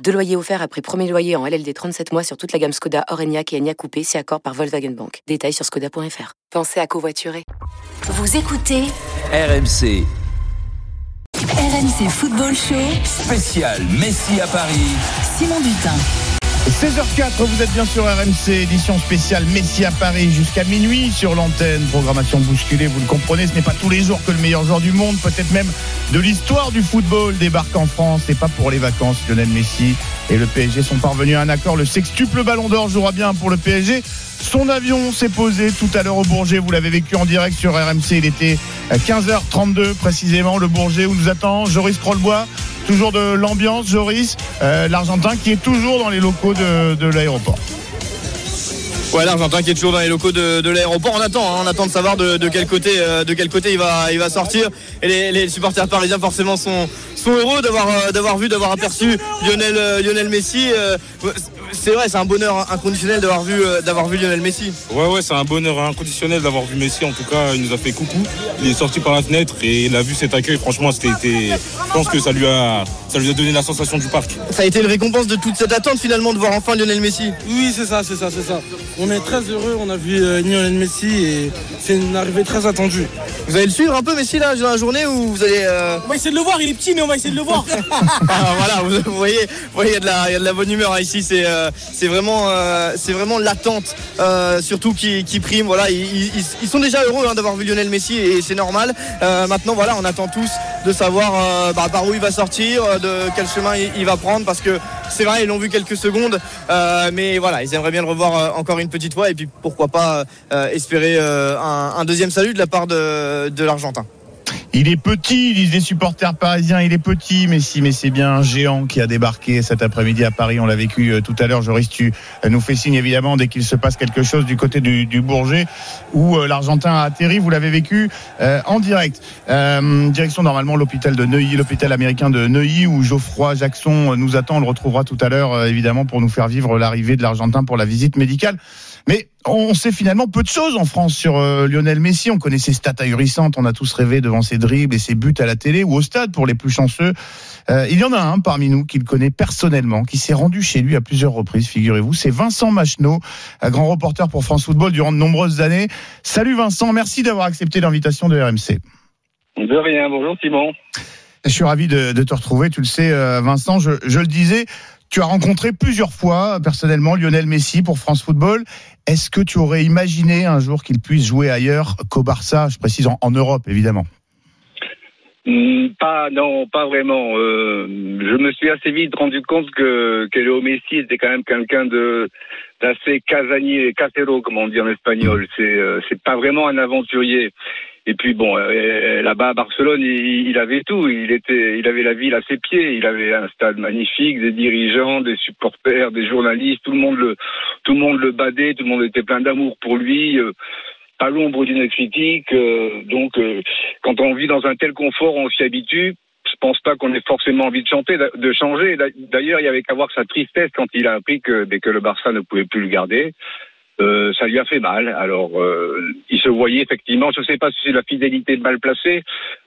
Deux loyers offerts après premier loyer en LLD 37 mois sur toute la gamme Skoda, Orenia et Enya Coupé, si accord par Volkswagen Bank. Détails sur skoda.fr. Pensez à covoiturer. Vous écoutez RMC RMC Football Show. spécial Messi à Paris. Simon Dutin. 16h04, vous êtes bien sur RMC, édition spéciale Messi à Paris jusqu'à minuit sur l'antenne. Programmation bousculée, vous le comprenez, ce n'est pas tous les jours que le meilleur joueur du monde, peut-être même de l'histoire du football, débarque en France. Et pas pour les vacances. Lionel Messi et le PSG sont parvenus à un accord. Le sextuple ballon d'or jouera bien pour le PSG. Son avion s'est posé tout à l'heure au Bourget. Vous l'avez vécu en direct sur RMC. Il était à 15h32 précisément. Le Bourget où nous attend Joris Trollbois. Toujours de l'ambiance, Joris. Euh, L'Argentin qui est toujours dans les locaux de, de l'aéroport. Ouais, l'Argentin qui est toujours dans les locaux de, de l'aéroport. On attend, hein, on attend de savoir de, quel côté, euh, de quel côté il va, il va sortir. Et les, supporters parisiens forcément sont, sont heureux d'avoir, euh, d'avoir vu, d'avoir aperçu Lionel, Lionel Messi. C'est vrai, c'est un bonheur inconditionnel d'avoir vu, euh, d'avoir vu Lionel Messi. Ouais, ouais, c'est un bonheur inconditionnel d'avoir vu Messi. En tout cas, il nous a fait coucou. Il est sorti par la fenêtre et il a vu cet accueil. Franchement, c'était, je pense que ça lui a, ça lui a donné la sensation du parc. Ça a été une récompense de toute cette attente finalement de voir enfin Lionel Messi. Oui, c'est ça, c'est ça, c'est ça. On est très heureux, on a vu euh, Lionel Messi et c'est une arrivée très attendue. Vous allez le suivre un peu Messi là dans la journée ou vous allez euh, On va essayer de le voir, il est petit, mais on va essayer de le voir. Ah, voilà, vous, voyez, vous voyez, il y a de la, il y a de la bonne humeur ici. C'est, euh, c'est vraiment, euh, c'est vraiment l'attente, euh, surtout qui, prime. Voilà, ils, sont déjà heureux hein, d'avoir vu Lionel Messi et c'est normal. Euh, maintenant, voilà, on attend tous de savoir euh, bah, par où il va sortir, euh, de quel chemin il, va prendre, parce que c'est vrai, ils l'ont vu quelques secondes, euh, mais voilà, ils aimeraient bien le revoir euh, encore une petite fois et puis pourquoi pas euh, espérer euh, un, deuxième salut de la part de l'Argentin. Il est petit, disent les supporters parisiens, il est petit, mais si, mais c'est bien un géant qui a débarqué cet après-midi à Paris. On l'a vécu euh, tout à l'heure. Joris, tu euh, nous fais signe évidemment dès qu'il se passe quelque chose du côté du, Bourget où euh, l'Argentin a atterri. Vous l'avez vécu euh, en direct. Direction normalement l'hôpital de Neuilly, l'hôpital américain de Neuilly où Geoffroy Jackson nous attend. On le retrouvera tout à l'heure évidemment pour nous faire vivre l'arrivée de l'Argentin pour la visite médicale. Mais on sait finalement peu de choses en France sur euh, Lionel Messi. On connaît ses stats ahurissantes. On a tous rêvé devant ses dribbles et ses buts à la télé ou au stade pour les plus chanceux. Euh, il y en a un parmi nous qui le connaît personnellement, qui s'est rendu chez lui à plusieurs reprises, figurez-vous. C'est Vincent Macheneau, un grand reporter pour France Football durant de nombreuses années. Salut Vincent, merci d'avoir accepté l'invitation de RMC. De rien, bonjour Simon. Je suis ravi de, de te retrouver. Tu le sais, euh, Vincent, je, je le disais, tu as rencontré plusieurs fois personnellement Lionel Messi pour France Football. Est-ce que tu aurais imaginé un jour qu'il puisse jouer ailleurs qu'au Barça Je précise en, Europe, évidemment? Hmm, Pas, non, pas vraiment. Euh, je me suis assez vite rendu compte que, que Léo Messi était quand même quelqu'un de d'assez casanier, casero, comme on dit en espagnol. C'est euh, c'est pas vraiment un aventurier. Et puis bon, euh, là-bas à Barcelone, il, avait tout. Il était, il avait la ville à ses pieds. Il avait un stade magnifique, des dirigeants, des supporters, des journalistes. Tout le monde le, tout le monde le badait. Tout le monde était plein d'amour pour lui. euh, à l'ombre d'une critique. euh, donc, euh, quand on vit dans un tel confort, on s'y habitue. Je pense pas qu'on ait forcément envie de chanter, de changer. D'ailleurs, il y avait qu'à voir sa tristesse quand il a appris que, dès que le Barça ne pouvait plus le garder. Euh, ça lui a fait mal. Alors, euh, il se voyait effectivement, je ne sais pas si c'est la fidélité mal placée,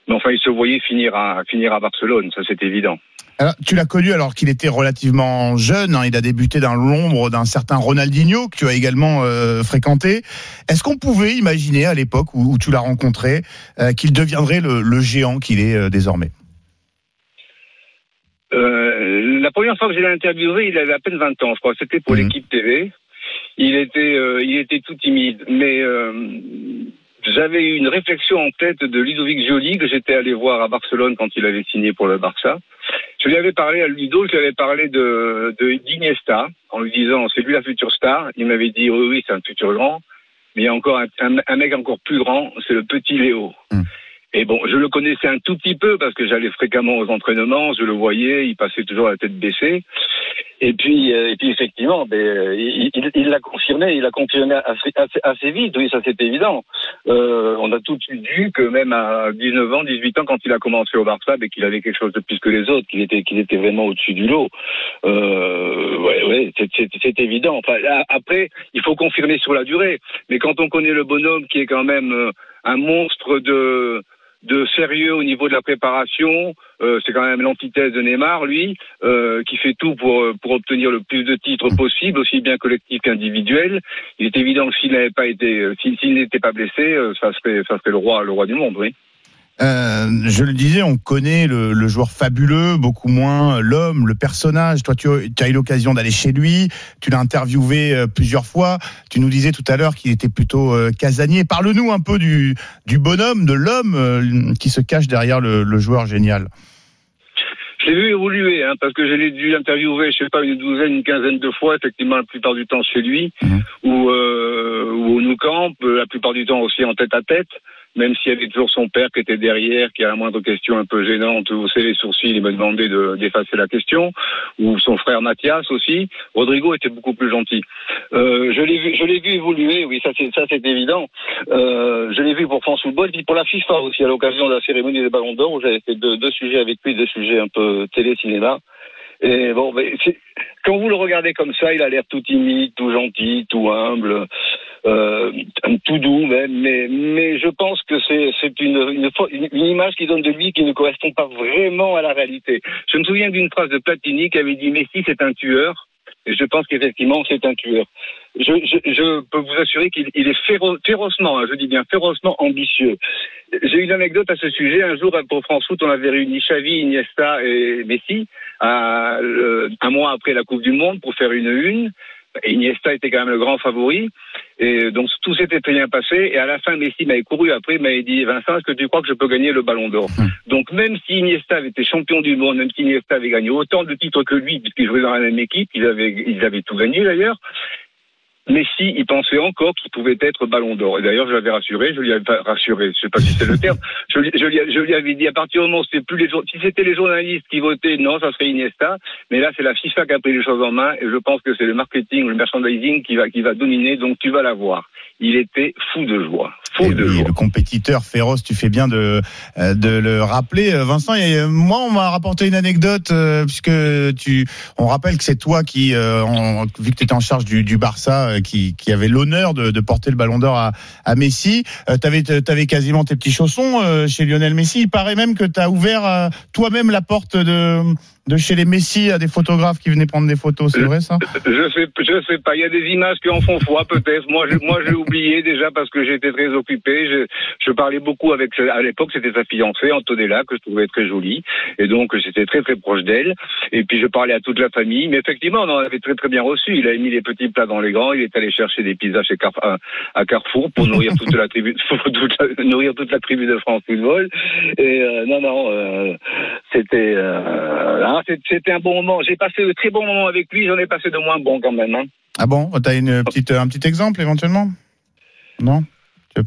mais enfin, il se voyait finir à, finir à Barcelone, ça c'est évident. Alors, tu l'as connu alors qu'il était relativement jeune. hein. il a débuté dans l'ombre d'un certain Ronaldinho que tu as également euh, fréquenté. Est-ce qu'on pouvait imaginer à l'époque où, où tu l'as rencontré qu'il deviendrait le, le géant qu'il est désormais? La première fois que je l'ai interviewé, il avait à peine 20 ans, je crois. C'était pour Mhm. l'équipe TV. Il était, euh, il était tout timide, mais euh, j'avais eu une réflexion en tête de Ludovic Joly que j'étais allé voir à Barcelone quand il avait signé pour le Barça. Je lui avais parlé à Ludo, je lui avais parlé de, de d'Iniesta en lui disant c'est lui la future star. Il m'avait dit oui oui c'est un futur grand, mais il y a encore un, un- un mec encore plus grand, c'est le petit Léo. Mhm. Et bon, je le connaissais un tout petit peu parce que j'allais fréquemment aux entraînements, je le voyais, il passait toujours la tête baissée. Et puis, euh, et puis effectivement, ben, il l'a confirmé, il l'a confirmé assez, assez, vite, oui, ça c'est évident. Euh, on a tout vu que même à 19 ans, 18 ans, quand il a commencé au Barça, ben, qu'il avait quelque chose de plus que les autres, qu'il était, qu'il était vraiment au-dessus du lot. Euh, ouais, ouais, c'est- évident. Enfin, après, il faut confirmer sur la durée. Mais quand on connaît le bonhomme qui est quand même euh, un monstre de de sérieux au niveau de la préparation, euh, c'est quand même l'antithèse de Neymar, lui, euh, qui fait tout pour euh, pour obtenir le plus de titres possible, aussi bien collectif qu'individuel. Il est évident que s'il n'avait pas été, s'il n'était pas blessé, ça serait ça serait le roi le roi du monde, oui. Euh, je le disais, on connaît le, le joueur fabuleux, beaucoup moins l'homme, le personnage. Toi, tu, tu as eu l'occasion d'aller chez lui, tu l'as interviewé euh, plusieurs fois. Tu nous disais tout à l'heure qu'il était plutôt euh, casanier. Parle-nous un peu du, du bonhomme, de l'homme euh, qui se cache derrière le, le joueur génial. Je l'ai vu évoluer, hein, parce que je l'ai dû interviewer, je sais pas, une douzaine, une quinzaine de fois, effectivement, la plupart du temps chez lui, Mhm. ou, euh, ou au Nou Camp, euh, la plupart du temps aussi en tête à tête, même s'il y avait toujours son père qui était derrière, qui à la moindre question un peu gênante, haussait les sourcils, il me demandait de- d'effacer la question, ou son frère Mathias aussi. Rodrigo était beaucoup plus gentil. Euh, je l'ai vu, je l'ai vu évoluer, oui, ça c'est ça c'est évident. Euh, je l'ai vu pour France Football, puis pour la FIFA aussi, à l'occasion de la cérémonie des Ballons d'Or, où j'avais fait deux, deux sujets avec lui, deux sujets un peu télé-cinéma. Et bon, quand vous le regardez comme ça, il a l'air tout timide, tout gentil, tout humble, euh, tout doux même. Mais, mais je pense que c'est une, une- une image qui donne de lui qui ne correspond pas vraiment à la réalité. Je me souviens d'une phrase de Platini qui avait dit Messi c'est un tueur. Je pense qu'effectivement c'est un tueur. Je, je, je peux vous assurer qu'il il est féro- férocement, hein, je dis bien férocement ambitieux. J'ai une anecdote à ce sujet. Un jour, pour France Foot, on avait réuni Xavi, Iniesta et Messi un mois après la Coupe du Monde pour faire une une. Et Iniesta était quand même le grand favori. Et donc tout s'était très bien passé. Et à la fin, Messi m'avait couru après, il m'avait dit Vincent, est-ce que tu crois que je peux gagner le Ballon d'Or Donc même si Iniesta avait été champion du monde, même si Iniesta avait gagné autant de titres que lui, puisqu'ils jouaient dans la même équipe, ils avaient, ils avaient tout gagné d'ailleurs. Messi, il pensait encore qu'il pouvait être Ballon d'Or. Et d'ailleurs, je l'avais rassuré, je lui avais pas rassuré, je sais pas si c'est le terme. Je, lui- je, lui, je lui avais dit à partir du moment où c'était plus les si c'était les journalistes qui votaient, non, ça serait Iniesta. Mais là, c'est la FIFA qui a pris les choses en main, et je pense que c'est le marketing, le merchandising qui va qui va dominer. Donc, tu vas l'avoir. Il était fou de joie, Et de oui, joie. le compétiteur féroce, tu fais bien de, euh, de le rappeler. Euh, Vincent, et euh, moi, on m'a rapporté une anecdote, euh, puisque tu, on rappelle que c'est toi qui, euh, en- vu que tu étais en charge du, du Barça, qui, qui avait l'honneur de, de porter le ballon d'or à, à Messi. Euh, tu avais, quasiment tes petits chaussons euh, chez Lionel Messi. Il paraît même que tu as ouvert euh, toi-même la porte de, de chez les Messi à des photographes qui venaient prendre des photos. C'est vrai ça Je sais, je sais pas. Il y a des images qui en font foi, peut-être. Moi, je, moi, j'ai oublié déjà parce que j'étais très occupé. Je, je parlais beaucoup avec, à l'époque, c'était sa fiancée, Antonella, que je trouvais très jolie. Et donc, j'étais très, très proche d'elle. Et puis, je parlais à toute la famille. Mais effectivement, on en avait très, très bien reçu. Il a mis les petits plats dans les grands. Il est allé chercher des pizzas chez à, Carrefour pour nourrir toute la tribu, pour toute la- nourrir toute la tribu de France Football. Et euh, non, non, euh, c'était, euh, ah, c'était un bon moment. J'ai passé de très bons moments avec lui. J'en ai passé de moins bons quand même. Hein. Ah bon? T'as une petite, un petit exemple éventuellement? Non?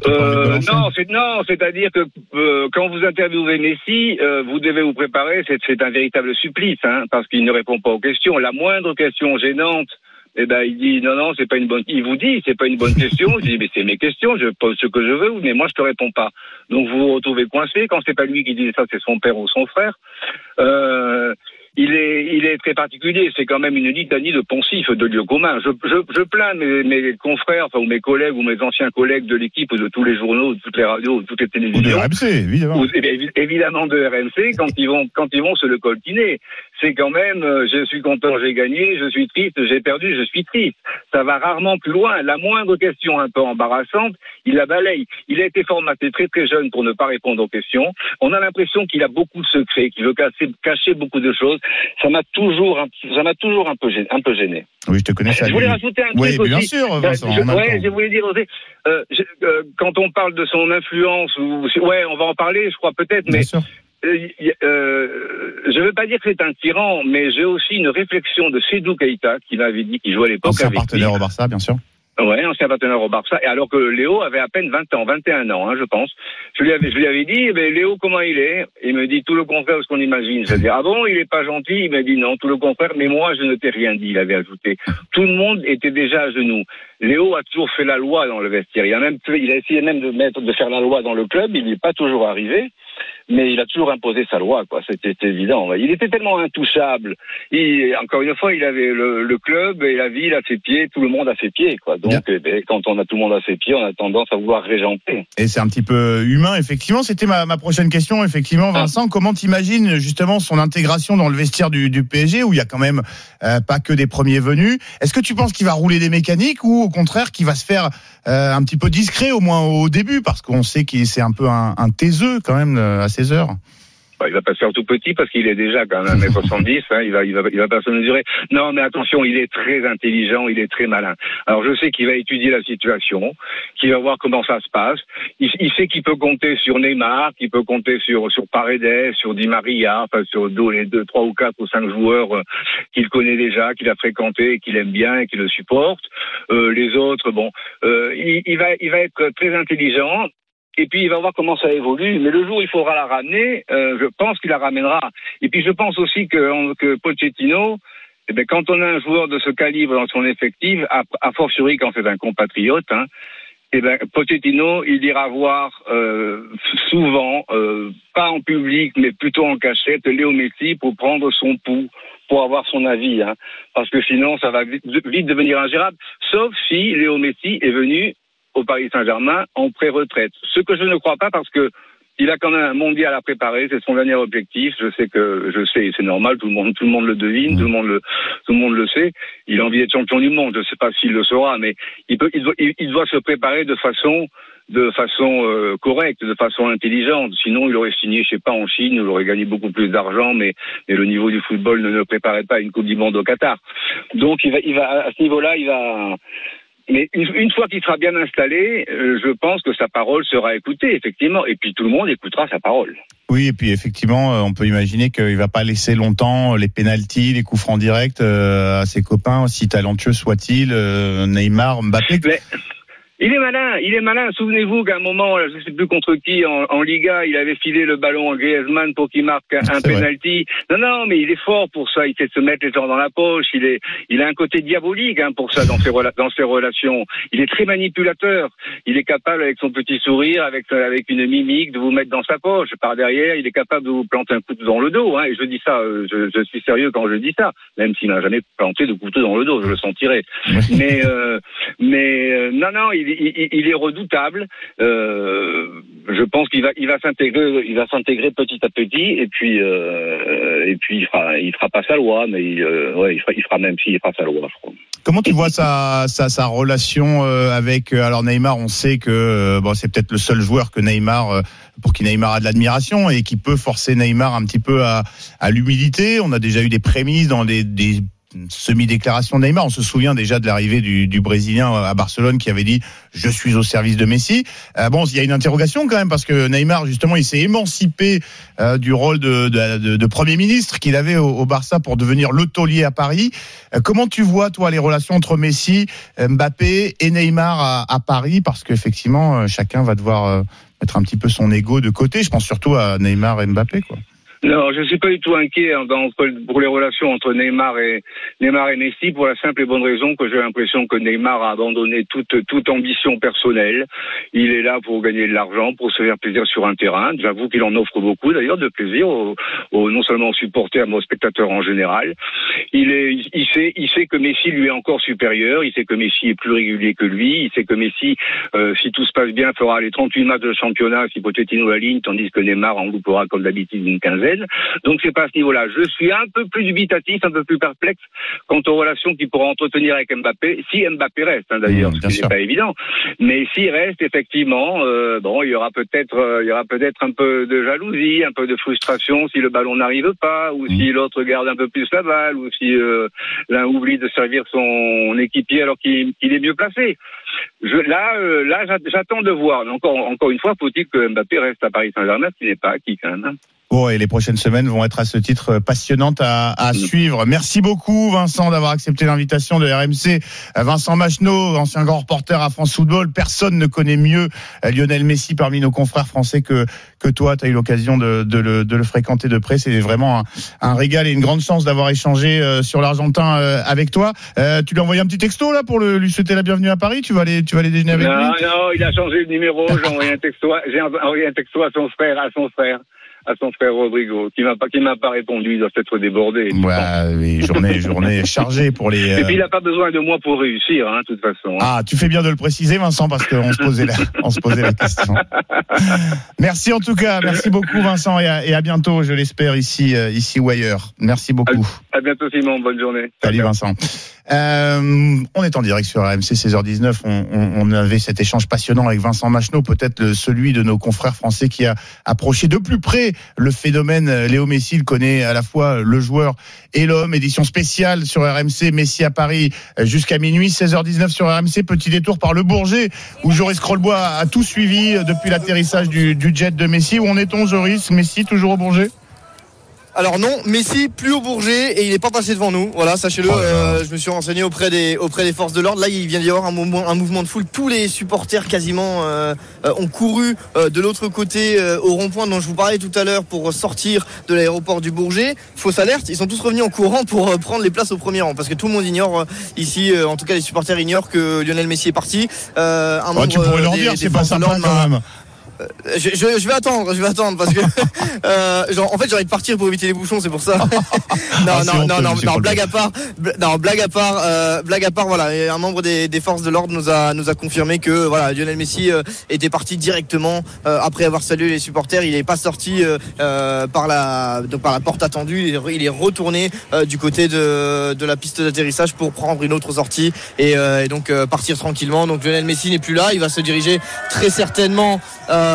Euh, non, c'est non, c'est-à-dire que euh, quand vous interviewez Messi, euh, vous devez vous préparer. C'est, c'est un véritable supplice, hein, parce qu'il ne répond pas aux questions. La moindre question gênante, eh ben, il dit non, non, c'est pas une bonne. Il vous dit, c'est pas une bonne question. Je dis mais c'est mes questions, je pose ce que je veux, mais moi je te réponds pas. Donc vous vous retrouvez coincé. Quand c'est pas lui qui dit ça, c'est son père ou son frère. Euh, il est, il est très particulier. C'est quand même une litanie de poncifs, de lieux communs. Je, je, je plains mes, mes confrères, enfin, ou mes collègues, ou mes anciens collègues de l'équipe, ou de tous les journaux, de toutes les radios, de toutes les Ou de télévisions. RMC, évidemment. Ou, eh bien, évidemment de RMC quand ils vont quand ils vont se le coltiner. C'est quand même euh, je suis content, j'ai gagné, je suis triste, j'ai perdu, je suis triste. Ça va rarement plus loin. La moindre question un peu embarrassante, il la balaye. Il a été formaté très très jeune pour ne pas répondre aux questions. On a l'impression qu'il a beaucoup de secrets, qu'il veut cacher, cacher beaucoup de choses. Ça m'a toujours un, ça m'a toujours un peu gêné, un peu gêné. Oui, je te connais ça. Je voulais rajouter un Oui, truc bien aussi. sûr, Euh, Vincent. je, ouais, je voulais dire aussi, euh, je- euh, quand on parle de son influence, ou ouais, on va en parler, je crois peut-être, mais Bien sûr. euh, je ne veux pas dire que c'est un tyran, mais j'ai aussi une réflexion de Sedou Keita qui m'avait dit qu'il jouait à l'époque Ancien avec lui. partenaire au Barça, bien sûr. Ouais, ancien partenaire au Barça. Et alors que Léo avait à peine 20 ans, 21 ans, hein, je pense. Je lui avais, je lui avais dit, eh ben, Léo, comment il est? Il me dit tout le contraire de ce qu'on imagine. Je dis, ah bon, il est pas gentil? Il m'a dit non, tout le contraire. Mais moi, je ne t'ai rien dit. Il avait ajouté. Tout le monde était déjà à genoux. Léo a toujours fait la loi dans le vestiaire. Il a même, il a essayé même de mettre, de faire la loi dans le club. Il n'est pas toujours arrivé mais il a toujours imposé sa loi, quoi. C'était évident. Il était tellement intouchable. Il, encore une fois, il avait le, le, club et la ville à ses pieds, tout le monde à ses pieds, quoi. Donc, eh ben, quand on a tout le monde à ses pieds, on a tendance à vouloir régenter. Et c'est un petit peu humain, effectivement. C'était ma, ma, prochaine question, effectivement, Vincent. Comment t'imagines justement son intégration dans le vestiaire du, du PSG, où il y a quand même euh, pas que des premiers venus? Est-ce que tu penses qu'il va rouler des mécaniques ou au contraire qu'il va se faire euh, un petit peu discret, au moins au début, parce qu'on sait qu'il c'est un peu un, un taiseux quand même à ses heures bah, il va pas se faire tout petit parce qu'il est déjà quand même 1m70, hein, il va, il va, il va pas se mesurer. Non, mais attention, il est très intelligent, il est très malin. Alors je sais qu'il va étudier la situation, qu'il va voir comment ça se passe. Il, il sait qu'il peut compter sur Neymar, qu'il peut compter sur sur Paredes, sur Di Maria, enfin sur les deux, trois ou quatre ou cinq joueurs euh, qu'il connaît déjà, qu'il a fréquenté, qu'il aime bien et qui le supporte. Euh, les autres, bon, euh, il, il, va, il va être très intelligent et puis il va voir comment ça évolue. Mais le jour où il faudra la ramener, euh, je pense qu'il la ramènera. Et puis je pense aussi que, que Pochettino, eh bien, quand on a un joueur de ce calibre dans son effectif, a fortiori quand c'est un compatriote, hein, eh ben, Pochettino, il ira voir euh, souvent, euh, pas en public, mais plutôt en cachette, Léo Messi pour prendre son pouls, pour avoir son avis. Hein, parce que sinon, ça va vite devenir ingérable. Sauf si Léo Messi est venu au Paris Saint-Germain en pré-retraite. Ce que je ne crois pas parce que il a quand même un mondial à préparer, c'est son dernier objectif. Je sais que je sais, c'est normal, tout le monde, tout le monde le devine, tout le monde le, tout le monde le sait. Il a envie d'être champion du monde. Je ne sais pas s'il le sera, mais il peut, il doit, il doit se préparer de façon, de façon euh, correcte, de façon intelligente. Sinon, il aurait signé, je sais pas, en Chine, il aurait gagné beaucoup plus d'argent, mais, mais le niveau du football ne le préparait pas à une Coupe du Monde au Qatar. Donc, il va, il va à ce niveau-là, il va, mais une, fois qu'il sera bien installé, euh, je pense que sa parole sera écoutée, effectivement. Et puis tout le monde écoutera sa parole. Oui, et puis effectivement, euh, on peut imaginer qu'il va pas laisser longtemps les pénalties, les coups francs directs euh, à ses copains, aussi talentueux soit-il, Neymar, Mbappé. Il est malin, il est malin. Souvenez-vous qu'à un moment, je ne sais plus contre qui, en, en, Liga, il avait filé le ballon à Griezmann pour qu'il marque un, un penalty. Non, non, mais il est fort pour ça. Il sait se mettre les gens dans la poche. Il est, il a un côté diabolique hein, pour ça dans ses, dans ses relations. Il est très manipulateur. Il est capable, avec son petit sourire, avec avec une mimique, de vous mettre dans sa poche. Par derrière, il est capable de vous planter un couteau dans le dos. Hein, et je dis ça, euh, je, je, suis sérieux quand je dis ça, même s'il n'a jamais planté de couteau dans le dos, je le sentirais. mais, euh, mais euh, non, non, il il, est redoutable. Euh, je pense qu'il va, s'intégrer, petit à petit, et puis, euh, il fera, fera pas sa loi, mais il, euh, fera, même s'il fera sa loi. Je crois. Comment tu vois sa, relation avec alors Neymar On sait que c'est peut-être le seul joueur que Neymar pour qui Neymar a de l'admiration et qui peut forcer Neymar un petit peu à, l'humilité. On a déjà eu des prémices dans des semi-déclaration de Neymar. On se souvient déjà de l'arrivée du, du, Brésilien à Barcelone qui avait dit je suis au service de Messi. Euh, bon, il y a une interrogation quand même parce que Neymar justement il s'est émancipé euh, du rôle de, de, de, premier ministre qu'il avait au, au, Barça pour devenir le à Paris. Euh, comment tu vois toi les relations entre Messi, Mbappé et Neymar à, à Paris? Parce qu'effectivement euh, chacun va devoir euh, mettre un petit peu son ego de côté. Je pense surtout à Neymar et Mbappé quoi. Non, je ne suis pas du tout inquiet hein, pour les relations entre Neymar et Neymar et Messi pour la simple et bonne raison que j'ai l'impression que Neymar a abandonné toute toute ambition personnelle. Il est là pour gagner de l'argent, pour se faire plaisir sur un terrain. J'avoue qu'il en offre beaucoup d'ailleurs de plaisir, au, au, non seulement aux supporters mais aux spectateurs en général. Il est, il sait, il sait que Messi lui est encore supérieur. Il sait que Messi est plus régulier que lui. Il sait que Messi, euh, si tout se passe bien, fera les 38 matchs de championnat si Pochettino la ligne, tandis que Neymar en loupera comme d'habitude une quinzaine. Donc c'est pas à ce niveau-là. Je suis un peu plus dubitatif, un peu plus perplexe quant aux relations qu'il pourra entretenir avec Mbappé, si Mbappé reste hein, d'ailleurs, mmh, ce qui n'est pas évident. Mais s'il reste, effectivement, euh, bon, il y aura peut-être, euh, il y aura peut-être un peu de jalousie, un peu de frustration si le ballon n'arrive pas, ou mmh. si l'autre garde un peu plus la balle, ou si euh, l'un oublie de servir son équipier alors qu'il est mieux placé. Je, là, euh, là, j'a- j'attends de voir. Encore, encore une fois, faut-il que Mbappé reste à Paris Saint-Germain, ce qui n'est pas acquis quand même. hein. Bon, et les prochaines semaines vont être à ce titre passionnantes à, à Mm. suivre. Merci beaucoup, Vincent, d'avoir accepté l'invitation de RMC. Vincent Macheneau, ancien grand reporter à France Football. Personne ne connaît mieux euh, Lionel Messi parmi nos confrères français que, que toi. Tu as eu l'occasion de, de le, de le fréquenter de près. C'est vraiment un, un régal et une grande chance d'avoir échangé euh, sur l'Argentin euh, avec toi. Euh, tu lui as envoyé un petit texto là pour le, lui souhaiter la bienvenue à Paris. Tu vas aller, tu vas aller déjeuner avec Non, lui non, il a changé de numéro. J'ai envoyé un texto, à- j'ai envoyé un texto à son frère, à son frère, à son frère Rodrigo, qui m'a pas, qui m'a pas répondu. Il doit être débordé. Ouais, oui, journée, journée chargée pour les. Et euh, puis il n'a pas besoin de moi pour réussir, hein, de toute façon. hein. Ah, tu fais bien de le préciser, Vincent, parce qu'on se posait la, on se posait la question. Merci en tout cas, merci beaucoup, Vincent, et à, et à bientôt, je l'espère ici, euh, ici ou ailleurs. Merci beaucoup. À bientôt, Simon. Bonne journée. Salut Vincent. Euh, on est en direct sur AMC 16h19. On, on- on avait cet échange passionnant avec Vincent Macheneau, peut-être celui de nos confrères français qui a approché de plus près le phénomène euh, Léo Messi. Il connaît à la fois le joueur et l'homme. Édition spéciale sur RMC, Messi à Paris euh, jusqu'à minuit, 16h19 sur RMC. Petit détour par le Bourget où Joris Krollbois a tout suivi euh, depuis l'atterrissage du, du jet de Messi. Où en est-on, Joris? Messi toujours au Bourget? Alors non, Messi plus au Bourget et il n'est pas passé devant nous. Voilà, sachez-le. Oh euh, je me suis renseigné auprès des auprès des forces de l'ordre. Là, il vient d'y avoir un mouvement, un mouvement de foule. Tous les supporters quasiment euh, euh, ont couru euh, de l'autre côté euh, au rond-point dont je vous parlais tout à l'heure pour sortir de l'aéroport du Bourget. Fausse alerte, ils sont tous revenus en courant pour prendre les places au premier rang parce que tout le monde ignore ici, euh, en tout cas les supporters ignorent que Lionel Messi est parti. Euh, un Oh, membre, Tu pourrais leur dire, c'est pas sympa quand même. Je, je- je vais attendre, je vais attendre parce que euh, genre, en fait j'ai envie de partir pour éviter les bouchons, c'est pour ça. non, Ah, non, non, non, blague à part, bl- non, blague à part, euh, blague à part, voilà, un membre des, des forces de l'ordre nous a nous a confirmé que voilà Lionel Messi euh, était parti directement euh, après avoir salué les supporters. Il n'est pas sorti euh, euh, par la donc par la porte attendue. Il est, il est retourné euh, du côté de de la piste d'atterrissage pour prendre une autre sortie et, euh, et donc euh, partir tranquillement. Donc Lionel Messi n'est plus là. Il va se diriger très certainement euh,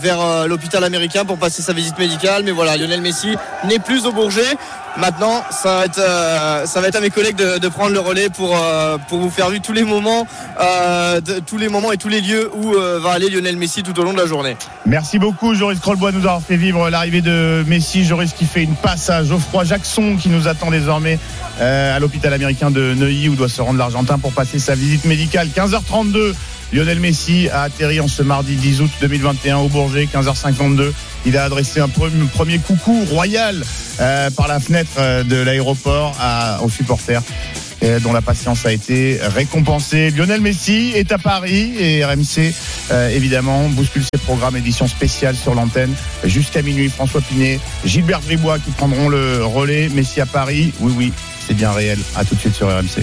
vers euh, l'hôpital américain pour passer sa visite médicale. Mais voilà, Lionel Messi n'est plus au Bourget. Maintenant, ça va être, euh, à mes collègues de, prendre le relais pour, euh, pour vous faire vivre tous les moments, euh, tous les moments et tous les lieux où euh, va aller Lionel Messi tout au long de la journée. Merci beaucoup, Joris Krollbois, de nous avoir fait vivre l'arrivée de Messi. Joris qui fait une passe à Geoffroy Jackson, qui nous attend désormais euh, à l'hôpital américain de Neuilly, où doit se rendre l'Argentin pour passer sa visite médicale. 15h32, Lionel Messi a atterri en ce mardi 10 août 2021 au Bourget, 15h52. Il a adressé un pre- premier coucou royal euh, par la fenêtre euh, de l'aéroport aux supporters dont la patience a été récompensée. Lionel Messi est à Paris et RMC, euh, évidemment, bouscule ses programmes édition spéciale sur l'antenne jusqu'à minuit. François Pinet, Gilbert Bribois qui prendront le relais. Messi à Paris, oui, oui, c'est bien réel. À tout de suite sur RMC.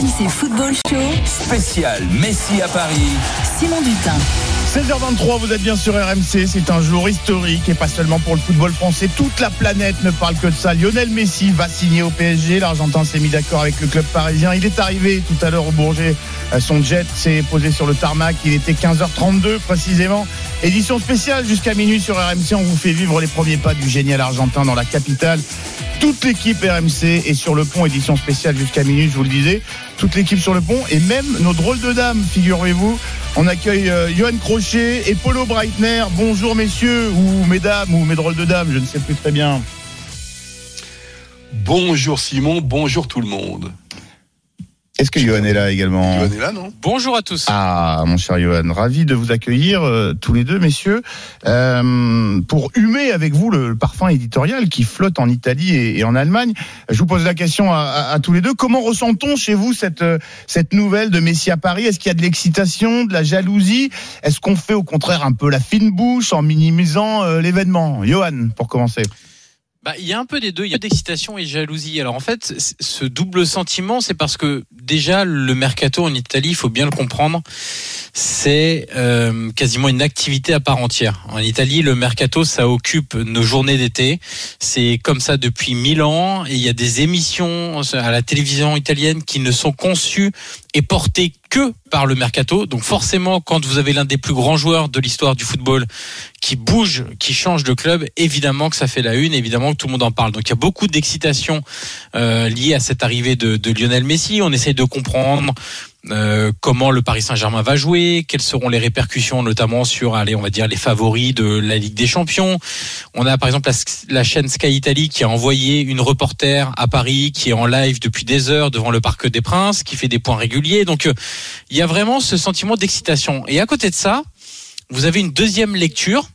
RMC Football Show, Spécial Messi à Paris. Simon Dutin. 16h23, vous êtes bien sur RMC. C'est un jour historique et pas seulement pour le football français. Toute la planète ne parle que de ça. Lionel Messi va signer au PSG. L'Argentin s'est mis d'accord avec le club parisien. Il est arrivé tout à l'heure au Bourget. Son jet s'est posé sur le tarmac. Il était 15h32 précisément. Édition spéciale jusqu'à minuit sur RMC. On vous fait vivre les premiers pas du génial argentin dans la capitale. Toute l'équipe RMC est sur le pont, édition spéciale jusqu'à minuit, je vous le disais. Toute l'équipe sur le pont et même nos drôles de dames, figurez-vous. On accueille euh, Johan Crochet et Polo Breitner. Bonjour messieurs, ou mesdames, ou mes drôles de dames, je ne sais plus très bien. Bonjour Simon, bonjour tout le monde. Est-ce que Johan est là également Johan est là, non Bonjour à tous. Ah, mon cher Johan, ravi de vous accueillir euh, tous les deux, messieurs, euh, pour humer avec vous le, le parfum éditorial qui flotte en Italie et, et en Allemagne. Je vous pose la question à, à- à tous les deux. Comment ressent-on chez vous cette, euh, cette nouvelle de Messi à Paris? Est-ce qu'il y a de l'excitation, de la jalousie? Est-ce qu'on fait au contraire un peu la fine bouche en minimisant euh, l'événement? Johan, pour commencer. Bah, il y a un peu des deux, il y a d'excitation et jalousie. Alors en fait, ce double sentiment, c'est parce que déjà le mercato en Italie, il faut bien le comprendre, c'est euh, quasiment une activité à part entière. En Italie, le mercato, ça occupe nos journées d'été. C'est comme ça depuis mille ans et il y a des émissions à la télévision italienne qui ne sont conçues et portées que par le mercato. Donc forcément, quand vous avez l'un des plus grands joueurs de l'histoire du football qui bouge, qui change de club, évidemment que ça fait la une, évidemment que tout le monde en parle. Donc il y a beaucoup d'excitation euh, liée à cette arrivée de, de Lionel Messi. On essaye de comprendre euh, comment le Paris Saint-Germain va jouer, quelles seront les répercussions notamment sur, allez, on va dire les favoris de la Ligue des Champions. On a par exemple la, chaîne Sky Italy qui a envoyé une reporter à Paris qui est en live depuis des heures devant le Parc des Princes, qui fait des points réguliers. Donc euh, il y a vraiment ce sentiment d'excitation. Et à côté de ça, vous avez une deuxième lecture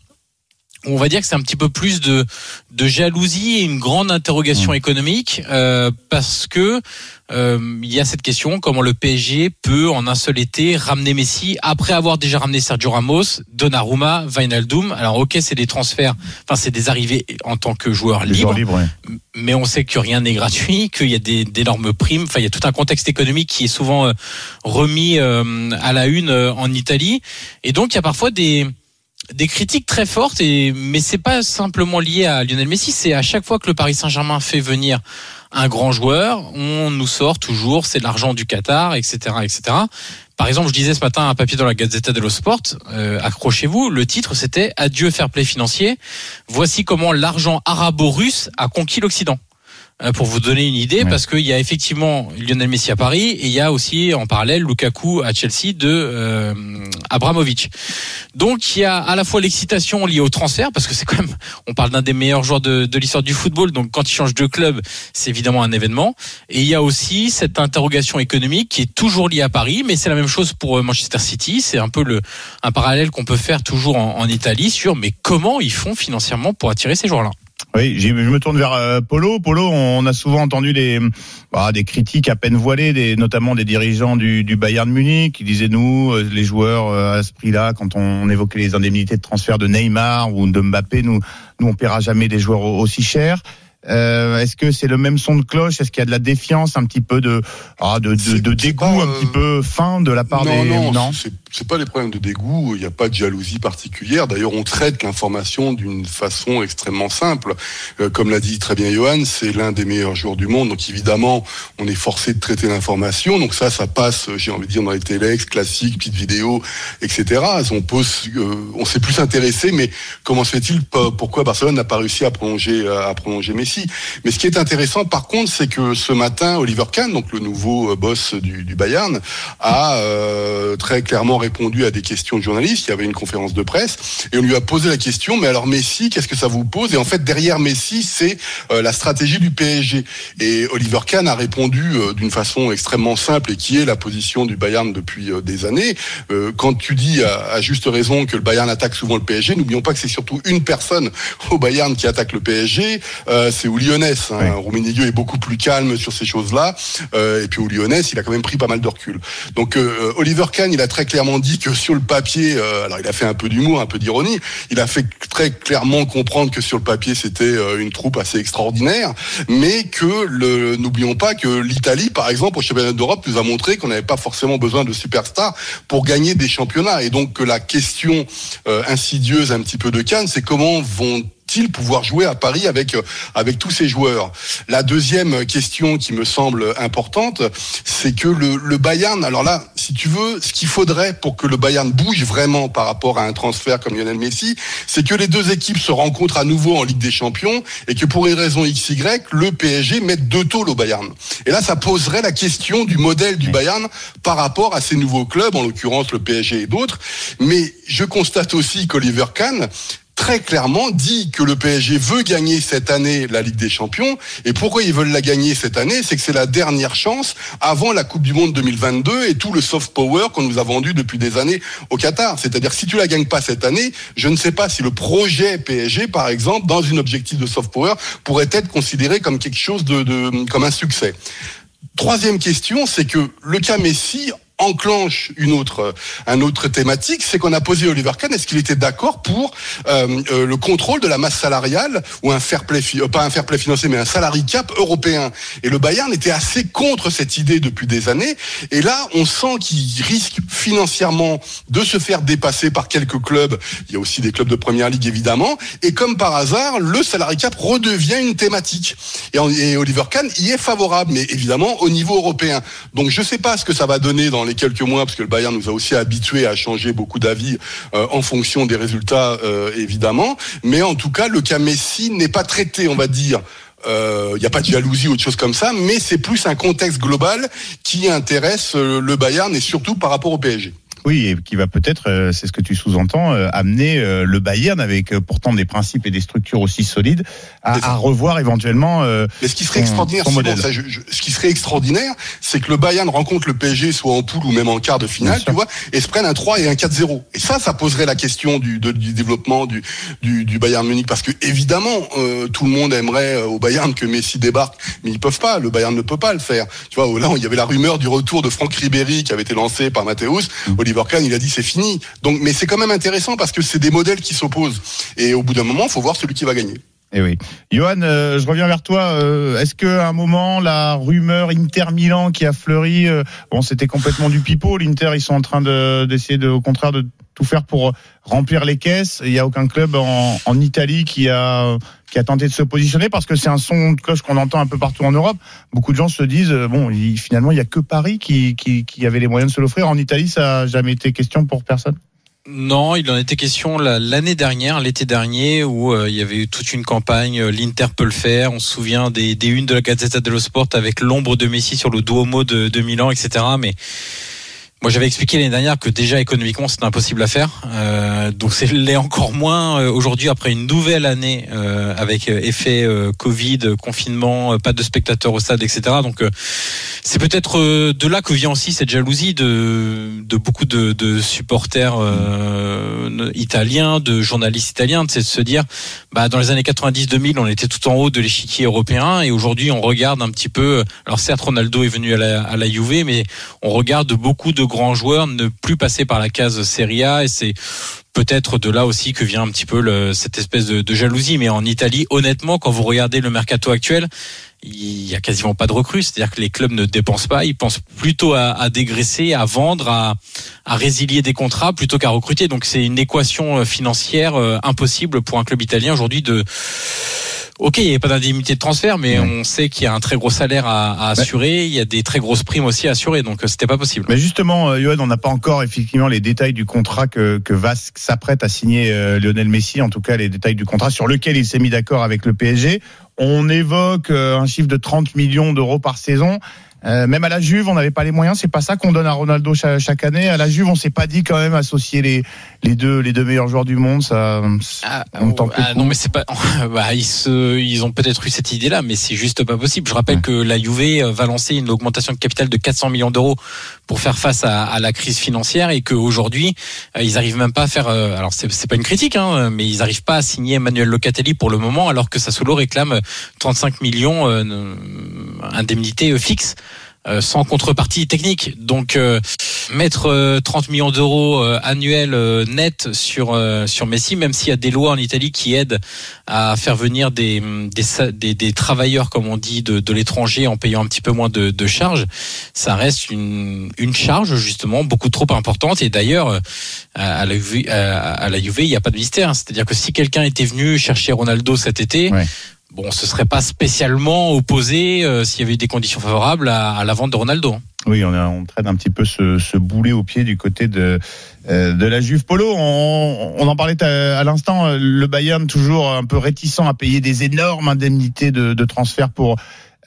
on va dire que c'est un petit peu plus de, de jalousie et une grande interrogation Mmh. économique euh, parce que euh, il y a cette question comment le PSG peut en un seul été ramener Messi après avoir déjà ramené Sergio Ramos, Donnarumma, Wijnaldum. Alors ok, c'est des transferts, enfin c'est des arrivées en tant que joueur libre, ouais. mais on sait que rien n'est gratuit, qu'il y a des- d'énormes primes. Enfin, il y a tout un contexte économique qui est souvent euh, remis euh, à la une euh, en Italie, et donc il y a parfois des des critiques très fortes. Et mais c'est pas simplement lié à Lionel Messi, c'est à chaque fois que le Paris Saint-Germain fait venir un grand joueur, on nous sort toujours c'est l'argent du Qatar, etc., etc. Par exemple, je disais ce matin un papier dans la Gazzetta dello Sport, euh, accrochez-vous, le titre c'était Adieu fair play financier. Voici comment l'argent arabo-russe a conquis l'Occident. Euh, Pour vous donner une idée, Ouais. parce qu'il y a effectivement Lionel Messi à Paris et il y a aussi en parallèle Lukaku à Chelsea de euh, Abramovich. Donc il y a à la fois l'excitation liée au transfert, parce que c'est quand même, on parle d'un des meilleurs joueurs de, de l'histoire du football, donc quand il change de club, c'est évidemment un événement. Et il y a aussi cette interrogation économique qui est toujours liée à Paris, mais c'est la même chose pour euh, Manchester City. C'est un peu le un parallèle qu'on peut faire toujours en, en Italie sur, mais comment ils font financièrement pour attirer ces joueurs-là? Oui, je me tourne vers euh, Polo. Polo, on a souvent entendu des, bah, des critiques à peine voilées, notamment des dirigeants du, du Bayern Munich qui disaient nous, euh, les joueurs euh, à ce prix-là, quand on évoquait les indemnités de transfert de Neymar ou de Mbappé, nous, nous on paiera jamais des joueurs au- aussi chers. Euh, Est-ce que c'est le même son de cloche? Est-ce qu'il y a de la défiance, un petit peu de, ah, de, de, de dégoût, pas, un euh, petit peu fin de la part non, des non, c'est- c'est pas des problèmes de dégoût. Il n'y a pas de jalousie particulière. D'ailleurs, on traite l'information d'une façon extrêmement simple. Euh, comme l'a dit très bien Johan, c'est l'un des meilleurs joueurs du monde. Donc évidemment, on est forcé de traiter l'information. Donc ça, ça passe, j'ai envie de dire, dans les téléx classiques, petites vidéos, etc. On pose, euh, on s'est plus intéressé. Mais comment se fait-il? Pourquoi Barcelone n'a pas réussi à prolonger, à prolonger Messi? Mais ce qui est intéressant, par contre, c'est que ce matin, Oliver Kahn, donc le nouveau euh, boss du, Bayern, a euh, très clairement répondu à des questions de journalistes. Il y avait une conférence de presse et on lui a posé la question, mais alors Messi, qu'est-ce que ça vous pose? Et en fait, derrière Messi, c'est euh, la stratégie du PSG. Et Oliver Kahn a répondu euh, d'une façon extrêmement simple et qui est la position du Bayern depuis des années. Quand tu dis à, juste raison que le Bayern attaque souvent le PSG, n'oublions pas que c'est surtout une personne au Bayern qui attaque le PSG, Uli Hoeneß. Hein. Oui. Est beaucoup plus calme sur ces choses-là. Euh, et puis Uli Hoeneß, il a quand même pris pas mal de recul. Donc euh, Oliver Kahn, il a très clairement dit que sur le papier, euh, alors il a fait un peu d'humour, un peu d'ironie, il a fait très clairement comprendre que sur le papier c'était euh, une troupe assez extraordinaire, mais que le, n'oublions pas que l'Italie, par exemple, au championnat d'Europe, nous a montré qu'on n'avait pas forcément besoin de superstars pour gagner des championnats, et donc que la question euh, insidieuse un petit peu de Cannes, c'est comment vont pouvoir jouer à Paris avec euh, avec tous ces joueurs? La deuxième question qui me semble importante, c'est que le, le Bayern, alors là, si tu veux, ce qu'il faudrait pour que le Bayern bouge vraiment par rapport à un transfert comme Lionel Messi, c'est que les deux équipes se rencontrent à nouveau en Ligue des Champions et que pour une raison XY, le PSG mette deux tôles au Bayern. Et là, ça poserait la question du modèle du Bayern par rapport à ces nouveaux clubs, en l'occurrence le PSG et d'autres. Mais je constate aussi qu'Oliver Kahn très clairement dit que le PSG veut gagner cette année la Ligue des Champions. Et pourquoi ils veulent la gagner cette année? C'est que c'est la dernière chance avant la Coupe du Monde 2022 et tout le soft power qu'on nous a vendu depuis des années au Qatar. C'est-à-dire si tu la gagnes pas cette année, je ne sais pas si le projet PSG, par exemple, dans une objectif de soft power, pourrait être considéré comme quelque chose de comme un succès. Troisième question, c'est que le cas Messi enclenche une autre, un autre thématique, c'est qu'on a posé Oliver Kahn, est-ce qu'il était d'accord pour euh, euh, le contrôle de la masse salariale ou un fair play, euh, pas un fair play financier, mais un salary cap européen? Et le Bayern était assez contre cette idée depuis des années. Et là, on sent qu'il risque financièrement de se faire dépasser par quelques clubs. Il y a aussi des clubs de première ligue évidemment. Et comme par hasard, le salary cap redevient une thématique. Et, et Oliver Kahn y est favorable, mais évidemment au niveau européen. Donc je sais pas ce que ça va donner dans les quelques mois, parce que le Bayern nous a aussi habitués à changer beaucoup d'avis euh, en fonction des résultats, euh, évidemment. Mais en tout cas, le cas Messi n'est pas traité, on va dire, Euh, Il n'y a pas de jalousie ou de choses comme ça, mais c'est plus un contexte global qui intéresse euh, le Bayern et surtout par rapport au PSG. Oui, et qui va peut-être, euh, c'est ce que tu sous-entends, euh, amener euh, le Bayern avec pourtant des principes et des structures aussi solides à, à revoir éventuellement. Mais ce qui serait son- extraordinaire, son modèle. ça, je- je- ce qui serait extraordinaire, c'est que le Bayern rencontre le PSG soit en poule ou même en quart de finale, tu vois, et se prenne un 3 et un 4-0. Et ça, ça poserait la question du, de- du développement du, du, du Bayern Munich, parce que évidemment, euh, tout le monde aimerait euh, au Bayern que Messi débarque, mais ils peuvent pas. Le Bayern ne peut pas le faire. Tu vois, là, il y avait la rumeur du retour de Franck Ribéry qui avait été lancé par Matthäus. Oliver Kahn, il a dit c'est fini. Mais c'est quand même intéressant parce que c'est des modèles qui s'opposent. Et au bout d'un moment, il faut voir celui qui va gagner. Eh oui. Johan, euh, je reviens vers toi. Euh, Est-ce qu'à un moment, la rumeur Inter-Milan qui a fleuri, euh, bon, c'était complètement du pipeau. L'Inter, ils sont en train de- d'essayer de, au contraire de tout faire pour remplir les caisses. Il n'y a aucun club en, en Italie qui a, qui a tenté de se positionner parce que c'est un son de cloche qu'on entend un peu partout en Europe. Beaucoup de gens se disent, euh, bon, il- finalement, il n'y a que Paris qui, qui, qui avait les moyens de se l'offrir. En Italie, ça n'a jamais été question pour personne. Non, il en était question la- l'année dernière, l'été dernier, où euh, il y avait eu toute une campagne. euh, L'Inter peut le faire. On se souvient des, des unes de la Gazzetta dello Sport avec l'ombre de Messi sur le Duomo de, de Milan, etc. Mais moi, j'avais expliqué l'année dernière que déjà économiquement, c'était impossible à faire. Euh, donc, c'est l'est encore moins euh, aujourd'hui après une nouvelle année euh, avec effet Covid, confinement, pas de spectateurs au stade, etc. Donc, c'est peut-être de là que vient aussi cette jalousie de, beaucoup de, supporters italiens, de journalistes italiens, c'est de se dire, bah, dans les années 90-2000, on était tout en haut de l'échiquier européen et aujourd'hui, on regarde un petit peu. Alors certes, Ronaldo est venu à la, à mais on regarde beaucoup de grands joueurs ne plus passer par la case Serie A et c'est peut-être de là aussi que vient un petit peu cette espèce de, jalousie. Mais en Italie, honnêtement, quand vous regardez le mercato actuel, il y a quasiment pas de recrues. C'est-à-dire que les clubs ne dépensent pas. Ils pensent plutôt à, dégraisser, à vendre, à, à résilier des contrats plutôt qu'à recruter. Donc c'est une équation euh, financière euh, impossible pour un club italien aujourd'hui de. Ok, il n'y a pas d'indemnité de transfert, mais on sait qu'il y a un très gros salaire à, à assurer. Il y a des très grosses primes aussi à assurer, donc euh, c'était pas possible. Mais justement, euh, Johan, on n'a pas encore effectivement les détails du contrat que, que Vas s'apprête à signer euh, Lionel Messi, en tout cas les détails du contrat sur lequel il s'est mis d'accord avec le PSG. On évoque euh, un chiffre de 30 millions d'euros par saison. Euh, même à la Juve, on n'avait pas les moyens. C'est pas ça qu'on donne à Ronaldo chaque, chaque année. À la Juve, on s'est pas dit quand même associer les, les deux les deux meilleurs joueurs du monde. Ça, on tente Ah non, mais c'est pas. Bah, ils, se, ils ont peut-être eu cette idée-là, mais c'est juste pas possible. Je rappelle que la Juve va lancer une augmentation de capital de 400 millions d'euros pour faire face à, à la crise financière et qu'aujourd'hui, euh, ils arrivent même pas à faire. euh, alors, c'est c'est pas une critique, hein, mais ils arrivent pas à signer Emmanuel Locatelli pour le moment, alors que Sassuolo réclame 35 millions euh, indemnité euh, fixe. Euh, sans contrepartie technique. Donc euh, mettre euh, 30 millions d'euros euh, annuels euh, net sur euh, sur Messi, même s'il y a des lois en Italie qui aident à faire venir des des, des, des travailleurs, comme on dit, de, de l'étranger en payant un petit peu moins de, de charges, ça reste une une charge justement beaucoup trop importante. Et d'ailleurs, euh, à la Juve, à, la Juve, il n'y a pas de mystère. C'est-à-dire que si quelqu'un était venu chercher Ronaldo cet été. Bon, ce serait pas spécialement opposé euh, s'il y avait eu des conditions favorables à, à la vente de Ronaldo. hein. Oui, on, a, on traîne un petit peu ce, ce boulet au pied du côté de, euh, de la Juve Polo. On, on en parlait à, à l'instant, euh, le Bayern toujours un peu réticent à payer des énormes indemnités de, de transfert pour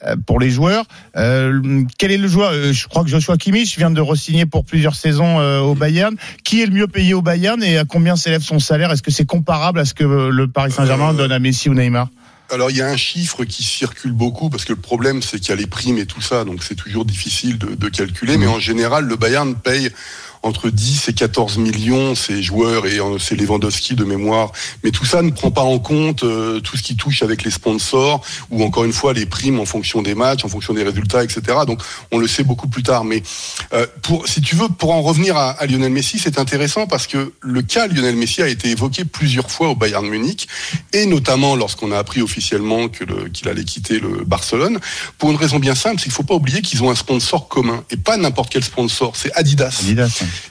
euh, pour les joueurs. Euh, quel est le joueur Je crois que Joshua Kimmich vient de re-signer pour plusieurs saisons euh, au Bayern. Qui est le mieux payé au Bayern et à combien s'élève son salaire? Est-ce que c'est comparable à ce que le Paris Saint-Germain donne à Messi ou Neymar? Alors il y a un chiffre qui circule beaucoup parce que le problème c'est qu'il y a les primes et tout ça, donc c'est toujours difficile de, de calculer. Mais en général, le Bayern paye entre 10 et 14 millions ses joueurs et euh, c'est Lewandowski de mémoire. Mais tout ça ne prend pas en compte euh, tout ce qui touche avec les sponsors ou encore une fois les primes en fonction des matchs, en fonction des résultats, etc. Donc on le sait beaucoup plus tard. Mais euh, pour, si tu veux, pour en revenir à, à Lionel Messi, c'est intéressant parce que le cas Lionel Messi a été évoqué plusieurs fois au Bayern Munich et notamment lorsqu'on a appris officiellement que qu'il allait quitter le Barcelone pour une raison bien simple, c'est qu'il faut pas oublier qu'ils ont un sponsor commun et pas n'importe quel sponsor, c'est Adidas.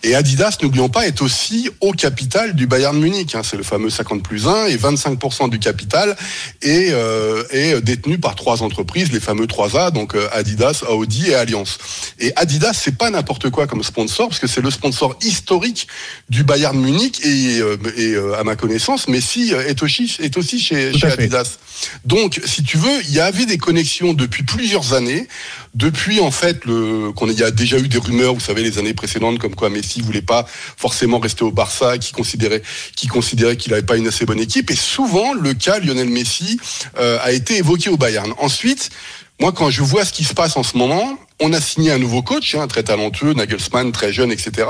Et Adidas, n'oublions pas, est aussi au capital du Bayern Munich. hein. C'est le fameux 50 plus 1 et 25% du capital est, euh, est détenu par trois entreprises, les fameux 3A, donc euh, Adidas, Audi et Allianz. Et Adidas, c'est pas n'importe quoi comme sponsor, parce que c'est le sponsor historique du Bayern Munich et, euh, et, euh, à ma connaissance, Messi est aussi, est aussi chez, chez. Adidas. Donc, si tu veux, il y avait des connexions depuis plusieurs années. Depuis en fait le qu'on y a déjà eu des rumeurs, vous savez, les années précédentes, comme quoi Messi voulait pas forcément rester au Barça, qui considérait qui considérait qu'il n'avait pas une assez bonne équipe. Et souvent, le cas Lionel Messi euh, a été évoqué au Bayern. Ensuite, moi, quand je vois ce qui se passe en ce moment, on a signé un nouveau coach, hein, très talentueux, Nagelsmann, très jeune, etc.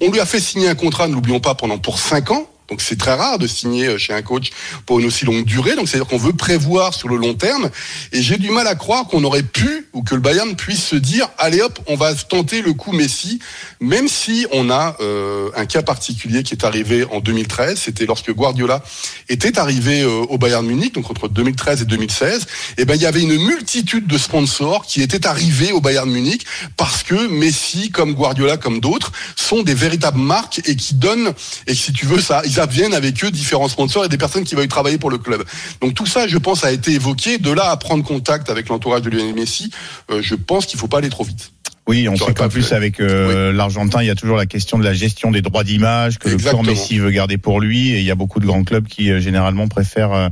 On lui a fait signer un contrat, ne l'oublions pas, pendant pour cinq ans. Donc c'est très rare de signer euh, chez un coach pour une aussi longue durée. Donc c'est-à-dire qu'on veut prévoir sur le long terme. Et j'ai du mal à croire qu'on aurait pu ou que le Bayern puisse se dire allez hop, on va tenter le coup Messi, même si on a euh, un cas particulier qui est arrivé en 2013. C'était lorsque Guardiola était arrivé euh, au Bayern Munich, donc entre 2013 et 2016. Et ben il y avait une multitude de sponsors qui étaient arrivés au Bayern Munich parce que Messi, comme Guardiola, comme d'autres, sont des véritables marques et qui donnent et si tu veux ça, viennent avec eux différents sponsors et des personnes qui veulent travailler pour le club. Donc tout ça, je pense, a été évoqué. De là à prendre contact avec l'entourage de Lionel Messi, euh, je pense qu'il faut pas aller trop vite. Oui, on J'aurais sait qu'en pas plus avec euh, l'Argentin, il y a toujours la question de la gestion des droits d'image que le Exactement. clan Messi veut garder pour lui, et il y a beaucoup de grands clubs qui euh, généralement préfèrent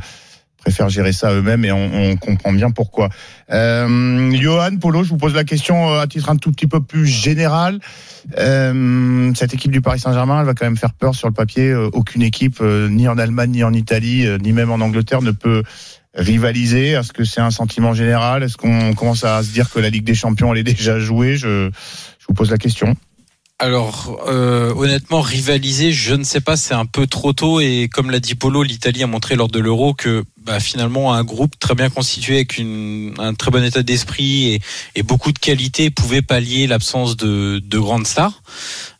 préfèrent gérer ça eux-mêmes, et on, on comprend bien pourquoi. Euh, Johan, Polo, je vous pose la question euh, à titre un tout petit peu plus général. Euh, cette équipe du Paris Saint-Germain, elle va quand même faire peur sur le papier. Euh, aucune équipe, euh, ni en Allemagne, ni en Italie, ni même en Angleterre, ne peut rivaliser Est-ce que c'est un sentiment général? Est-ce qu'on commence à se dire que la Ligue des Champions elle est déjà jouée? Je, je vous pose la question. Alors, euh, honnêtement, rivaliser, je ne sais pas, c'est un peu trop tôt. Et comme l'a dit Polo, l'Italie a montré lors de l'Euro que bah, finalement un groupe très bien constitué avec une, un très bon état d'esprit et, beaucoup de qualité pouvait pallier l'absence de, de grandes stars.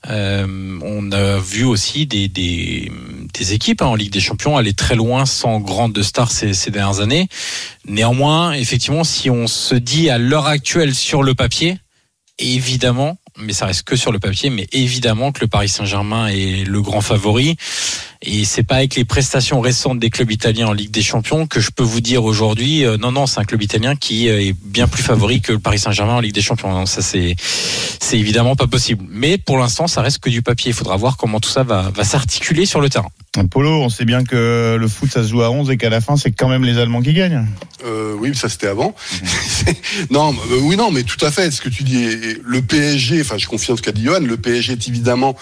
Euh, on a vu aussi des, des, des équipes hein, en Ligue des Champions aller très loin sans grandes stars ces, ces dernières années. Néanmoins, effectivement, si on se dit à l'heure actuelle sur le papier, évidemment, mais ça reste que sur le papier, mais évidemment que le Paris Saint-Germain est le grand favori. Et c'est pas avec les prestations récentes des clubs italiens en Ligue des Champions que je peux vous dire aujourd'hui, euh, non, non, c'est un club italien qui euh, est bien plus favori que le Paris Saint-Germain en Ligue des Champions. Non, ça c'est, c'est évidemment pas possible. Mais pour l'instant, ça reste que du papier. Il faudra voir comment tout ça va, va s'articuler sur le terrain. Polo, on sait bien que le foot ça se joue à 11 et qu'à la fin c'est quand même les Allemands qui gagnent. Euh, oui, ça c'était avant. non, euh, oui, non, mais tout à fait. Ce que tu dis, le PSG. Enfin, je confirme ce qu'a dit Johan. Le PSG est évidemment.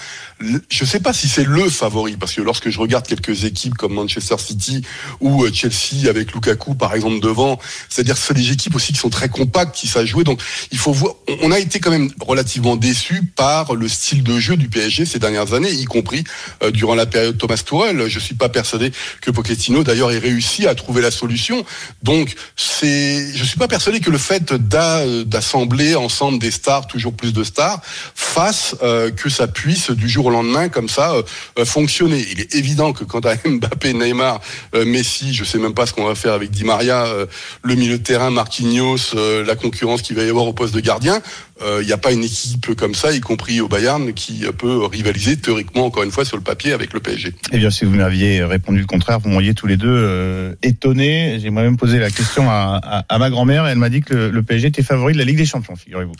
Je sais pas si c'est le favori parce que lorsque je regarde quelques équipes comme Manchester City ou euh, Chelsea avec Lukaku par exemple devant, c'est-à-dire c'est des équipes aussi qui sont très compactes, qui savent jouer. Donc, il faut voir. on- a été quand même relativement déçus par le style de jeu du PSG ces dernières années, y compris euh, durant la période Thomas Tuchel. Je suis pas persuadé que Pochettino d'ailleurs ait réussi à trouver la solution. Donc c'est, je suis pas persuadé que le fait d'a- d'assembler ensemble des stars, toujours plus de stars, fasse euh, que ça puisse du jour au lendemain comme ça euh, euh, fonctionner. Il est évident que quand à Mbappé, Neymar, euh, Messi, je sais même pas ce qu'on va faire avec Di Maria, euh, le milieu de terrain, Marquinhos, euh, la concurrence qu'il va y avoir au poste de gardien. Euh, Il n'y a pas une équipe comme ça, y compris au Bayern, qui euh, peut rivaliser théoriquement, encore une fois, sur le papier avec le PSG. Eh bien, si vous m'aviez répondu le contraire, vous m'auriez tous les deux euh, étonnés. J'ai moi-même posé la question à, à- à ma grand-mère et elle m'a dit que le, le PSG était favori de la Ligue des Champions, figurez-vous.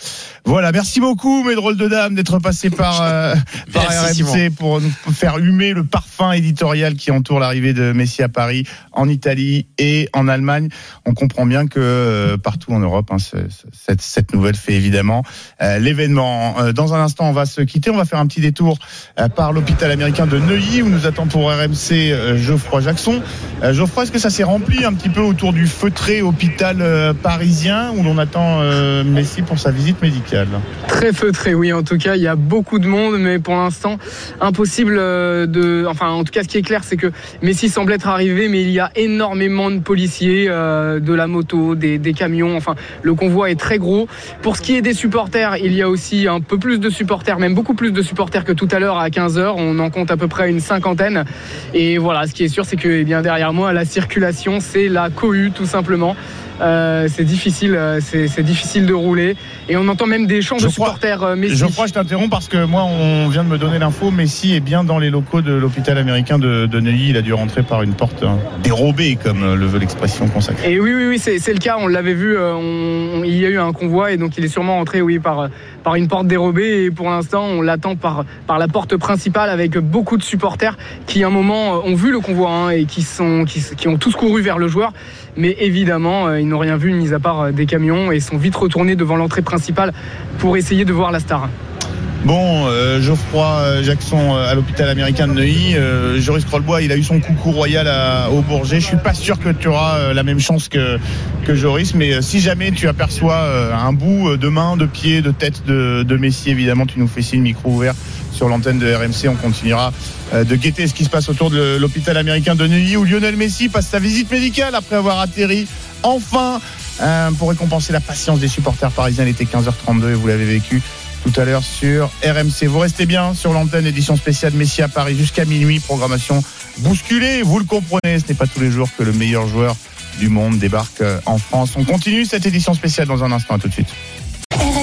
Voilà, merci beaucoup, mes drôles de dames, d'être passés par, euh, par Merci, RMC Simon. pour nous faire humer le parfum éditorial qui entoure l'arrivée de Messi à Paris, en Italie et en Allemagne. On comprend bien que euh, partout en Europe, hein, ce- ce- cette, cette nouvelle fait évidemment euh, l'événement. Euh, dans un instant, on va se quitter. On va faire un petit détour euh, par l'hôpital américain de Neuilly où nous attend pour RMC Geoffroy Jackson. Geoffroy, est-ce que ça s'est rempli un petit peu autour du feutré hôpital parisien où l'on attend Messi pour sa visite médicale? Très feutré, oui. En tout cas, il y a beaucoup de monde, mais pour l'instant, impossible de. Enfin, en tout cas, ce qui est clair, c'est que Messi semble être arrivé, mais il y a énormément de policiers, de la moto, des, des camions. Enfin, le convoi est très gros. Pour ce qui est des supporters, il y a aussi un peu plus de supporters, même beaucoup plus de supporters que tout à l'heure à 15h. On en compte à peu près une cinquantaine. Et voilà, ce qui est sûr, c'est que eh bien derrière moi, la circulation, c'est la cohue, tout simplement. Euh, c'est difficile, euh, c'est difficile de rouler. Et on entend même des chants de crois- supporters euh, Messi. Je crois que je t'interromps parce que moi, on vient de me donner l'info. Messi est bien dans les locaux de l'hôpital américain de, de Neuilly. Il a dû rentrer par une porte hein, dérobée, comme euh, le veut l'expression consacrée. Et oui, oui, oui, c'est le cas. On l'avait vu. euh, on- il y a eu un convoi et donc il est sûrement entré, oui, par par une porte dérobée. Et pour l'instant, on l'attend par par la porte principale avec beaucoup de supporters qui, à un moment, euh, ont vu le convoi hein, et qui sont qui, qui ont tous couru vers le joueur. Mais évidemment, euh, ils n'ont rien vu, mis à part euh, des camions, et sont vite retournés devant l'entrée principale pour essayer de voir la star. Bon, euh, Geoffroy Jackson à l'hôpital américain de Neuilly. Joris Crollbois, il a eu son coucou royal au Bourget. Je suis pas sûr que tu auras la même chance que, Joris, mais si jamais tu aperçois un bout de main, de pied, de tête de, de Messi, évidemment, tu nous fais signe, micro ouvert sur l'antenne de RMC. On continuera euh, de guetter ce qui se passe autour de l'hôpital américain de Neuilly où Lionel Messi passe sa visite médicale après avoir atterri enfin euh, pour récompenser la patience des supporters parisiens. Il était 15h32 et vous l'avez vécu tout à l'heure sur RMC. Vous restez bien sur l'antenne édition spéciale Messi à Paris jusqu'à minuit. Programmation bousculée, vous le comprenez. Ce n'est pas tous les jours que le meilleur joueur du monde débarque euh, en France. On continue cette édition spéciale dans un instant. Tout de suite.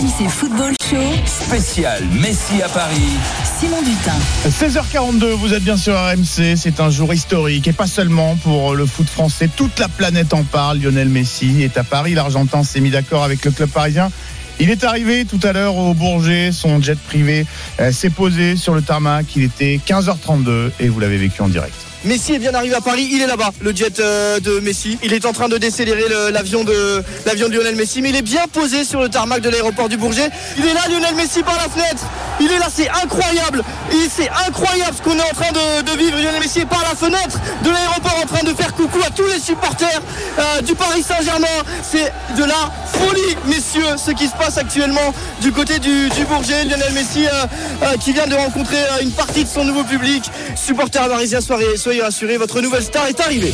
RMC Football Show. Spécial Messi à Paris. Simon Dutin. 16h42, vous êtes bien sur RMC, c'est un jour historique et pas seulement pour le foot français, toute la planète en parle. Lionel Messi est à Paris, l'Argentin s'est mis d'accord avec le club parisien. Il est arrivé tout à l'heure au Bourget, son jet privé euh, s'est posé sur le tarmac, il était 15h32 et vous l'avez vécu en direct. Messi est bien arrivé à Paris, il est là-bas, le jet euh, de Messi. Il est en train de décélérer l'avion de l'avion de Lionel Messi, mais il est bien posé sur le tarmac de l'aéroport du Bourget. Il est là, Lionel Messi par la fenêtre. Il est là, c'est incroyable. C'est incroyable ce qu'on est en train de, vivre. Lionel Messi est par la fenêtre de l'aéroport en train de faire coucou à tous les supporters euh, du Paris Saint-Germain. C'est de la folie, messieurs, ce qui se passe actuellement du côté du, Bourget. Lionel Messi euh, qui vient de rencontrer une partie de son nouveau public. Supporters parisiens, soyez, soyez votre nouvelle star est arrivée.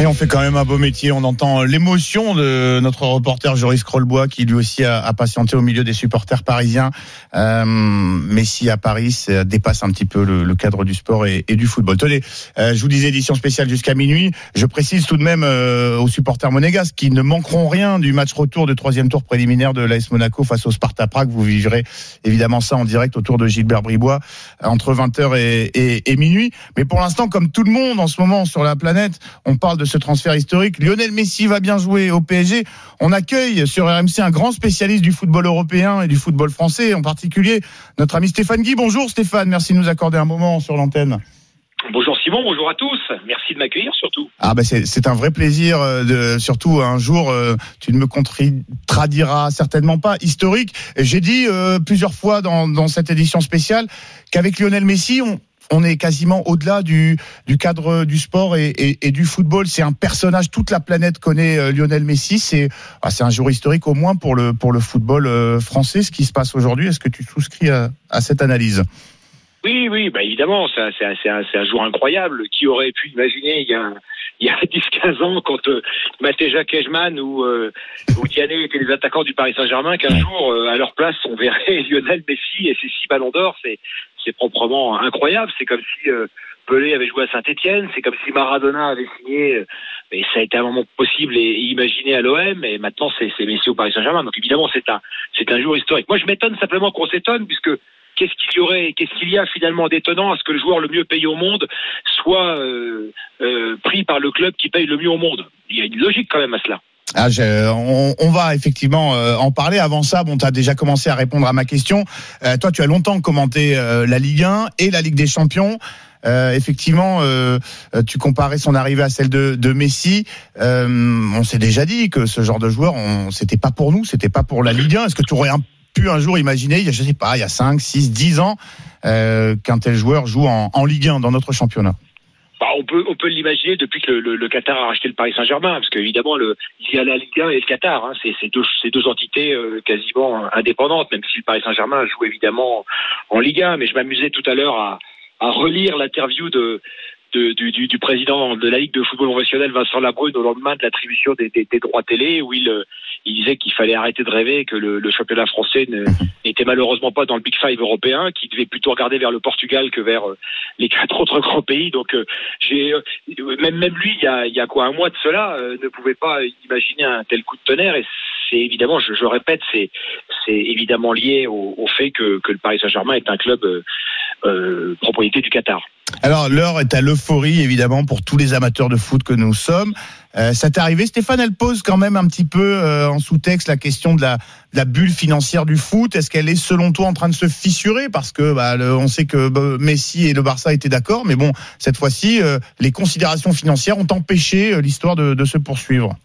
Et on fait quand même un beau métier. On entend l'émotion de notre reporter Joris Crollbois qui lui aussi a, patienté au milieu des supporters parisiens. Euh, Messi à Paris, ça dépasse un petit peu le, cadre du sport et, du football. Tenez, euh, je vous disais édition spéciale jusqu'à minuit. Je précise tout de même euh, aux supporters monégasques qui ne manqueront rien du match retour de troisième tour préliminaire de l'AS Monaco face au Sparta Prague. Vous vivrez évidemment ça en direct autour de Gilbert Bribois entre 20h et, et, et minuit. Mais pour l'instant, comme tout le monde en ce moment sur la planète, on parle de ce transfert historique. Lionel Messi va bien jouer au PSG. On accueille sur RMC un grand spécialiste du football européen et du football français, en particulier notre ami Stéphane Guy. Bonjour Stéphane, merci de nous accorder un moment sur l'antenne. Bonjour Simon, bonjour à tous. Merci de m'accueillir surtout. Ah bah c'est un vrai plaisir, euh, de, surtout un jour, euh, tu ne me contrediras certainement pas, historique. J'ai dit euh, plusieurs fois dans, dans cette édition spéciale qu'avec Lionel Messi, on, on est quasiment au-delà du, du cadre du sport et, et, et du football. C'est un personnage, toute la planète connaît euh, Lionel Messi. C'est ah, c'est un jour historique au moins pour le, pour le football euh, français, ce qui se passe aujourd'hui. Est-ce que tu souscris à, à cette analyse? Oui, oui, bah évidemment, c'est un, jour incroyable. Qui aurait pu imaginer il y a, il y a 10-15 ans, quand euh, Matéja Kejman ou, euh, ou Diané étaient les attaquants du Paris Saint-Germain, qu'un jour, euh, à leur place, on verrait Lionel Messi et ses six ballons d'or. C'est, c'est proprement incroyable. C'est comme si euh, Pelé avait joué à Saint-Etienne, c'est comme si Maradona avait signé, euh, mais ça a été un moment possible et, imaginé à l'OM, et maintenant c'est, Messi au Paris Saint-Germain. Donc évidemment, c'est un, un jour historique. Moi, je m'étonne simplement qu'on s'étonne, puisque qu'est-ce qu'il y aurait, qu'est-ce qu'il y a finalement d'étonnant à ce que le joueur le mieux payé au monde soit euh, pris par le club qui paye le mieux au monde? Il y a une logique quand même à cela. Ah, je- on, on va effectivement euh, en parler. Avant ça, bon, tu as déjà commencé à répondre à ma question. Euh, toi, tu as longtemps commenté euh, la Ligue 1 et la Ligue des Champions. Euh, effectivement, euh, tu comparais son arrivée à celle de, de Messi. Euh, on s'est déjà dit que ce genre de joueur, c'était pas pour nous, c'était pas pour la Ligue 1. Est-ce que tu aurais pu un jour imaginer, il y je sais pas, il y a 5, 6, 10 ans, qu'un tel joueur joue en, en Ligue 1 dans notre championnat? On peut, on peut l'imaginer depuis que le, Qatar a racheté le Paris Saint-Germain, parce qu'évidemment, il y a la Ligue 1 et le Qatar. Hein, c'est deux, deux entités euh, quasiment indépendantes, même si le Paris Saint-Germain joue évidemment en Ligue 1. Mais je m'amusais tout à l'heure à, relire l'interview du, président de la Ligue de football professionnel, Vincent Labrune, au lendemain de l'attribution des, des- des droits télé, où il, euh, il disait qu'il fallait arrêter de rêver, que le, le championnat français n'était malheureusement pas dans le Big Five européen, qu'il devait plutôt regarder vers le Portugal que vers euh, les quatre autres grands pays. Donc, euh, j'ai euh, même même lui, il y a, il y a quoi un mois de cela, ne pouvait pas imaginer un tel coup de tonnerre. Et c'est évidemment, je, je répète, c'est évidemment lié au, au fait que, que le Paris Saint-Germain est un club euh, propriété du Qatar. Alors l'heure est à l'euphorie évidemment pour tous les amateurs de foot que nous sommes. Euh, ça t'est arrivé, Stéphane? Elle pose quand même un petit peu euh, en sous-texte la question de la, de la bulle financière du foot. Est-ce qu'elle est selon toi en train de se fissurer? Parce que bah, on sait que bah, Messi et le Barça étaient d'accord, mais bon, cette fois-ci, euh, les considérations financières ont empêché euh, l'histoire de, de se poursuivre.